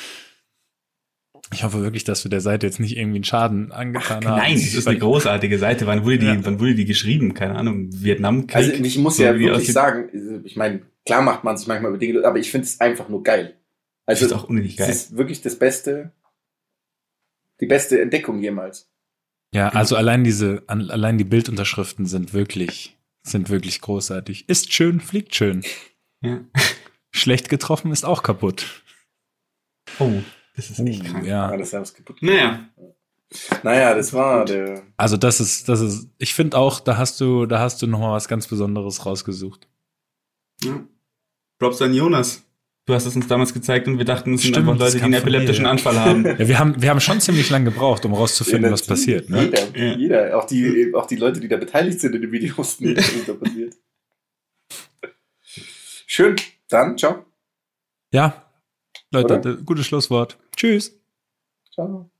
Ich hoffe wirklich, dass wir der Seite jetzt nicht irgendwie einen Schaden angetan Ordnung. haben. Nein, es ist eine großartige Seite. Wann wurde die, Ja. wann wurde die geschrieben? Keine Ahnung. Vietnam. Also ich muss so ja wirklich sagen, also, ich meine, klar macht man sich manchmal über Dinge, aber ich finde es einfach nur geil. Also, ist auch unnötig es geil. ist wirklich das Beste, die beste Entdeckung jemals. Ja, also allein diese, allein die Bildunterschriften sind wirklich, sind wirklich großartig. Ist schön, fliegt schön. Ja. Schlecht getroffen ist auch kaputt. Oh, das ist echt Oh, krank. ja. Das ist kaputt. Naja, Naja, das war der. Also das ist, das ist, ich finde auch, da hast du, da hast du noch mal was ganz Besonderes rausgesucht. ja. Props an Jonas. Du hast es uns damals gezeigt und wir dachten, es sind Stimmt, einfach Leute, die einen epileptischen ja. Anfall haben. Ja, wir haben, wir haben schon ziemlich lange gebraucht, um rauszufinden, Ja, was passiert. Ne? Jeder, Ja. jeder, auch die, auch die Leute, die da beteiligt sind in den Videos, wussten nicht, was da passiert. Schön, dann, ciao. Ja, Leute, Oder? gutes Schlusswort. Tschüss. Ciao.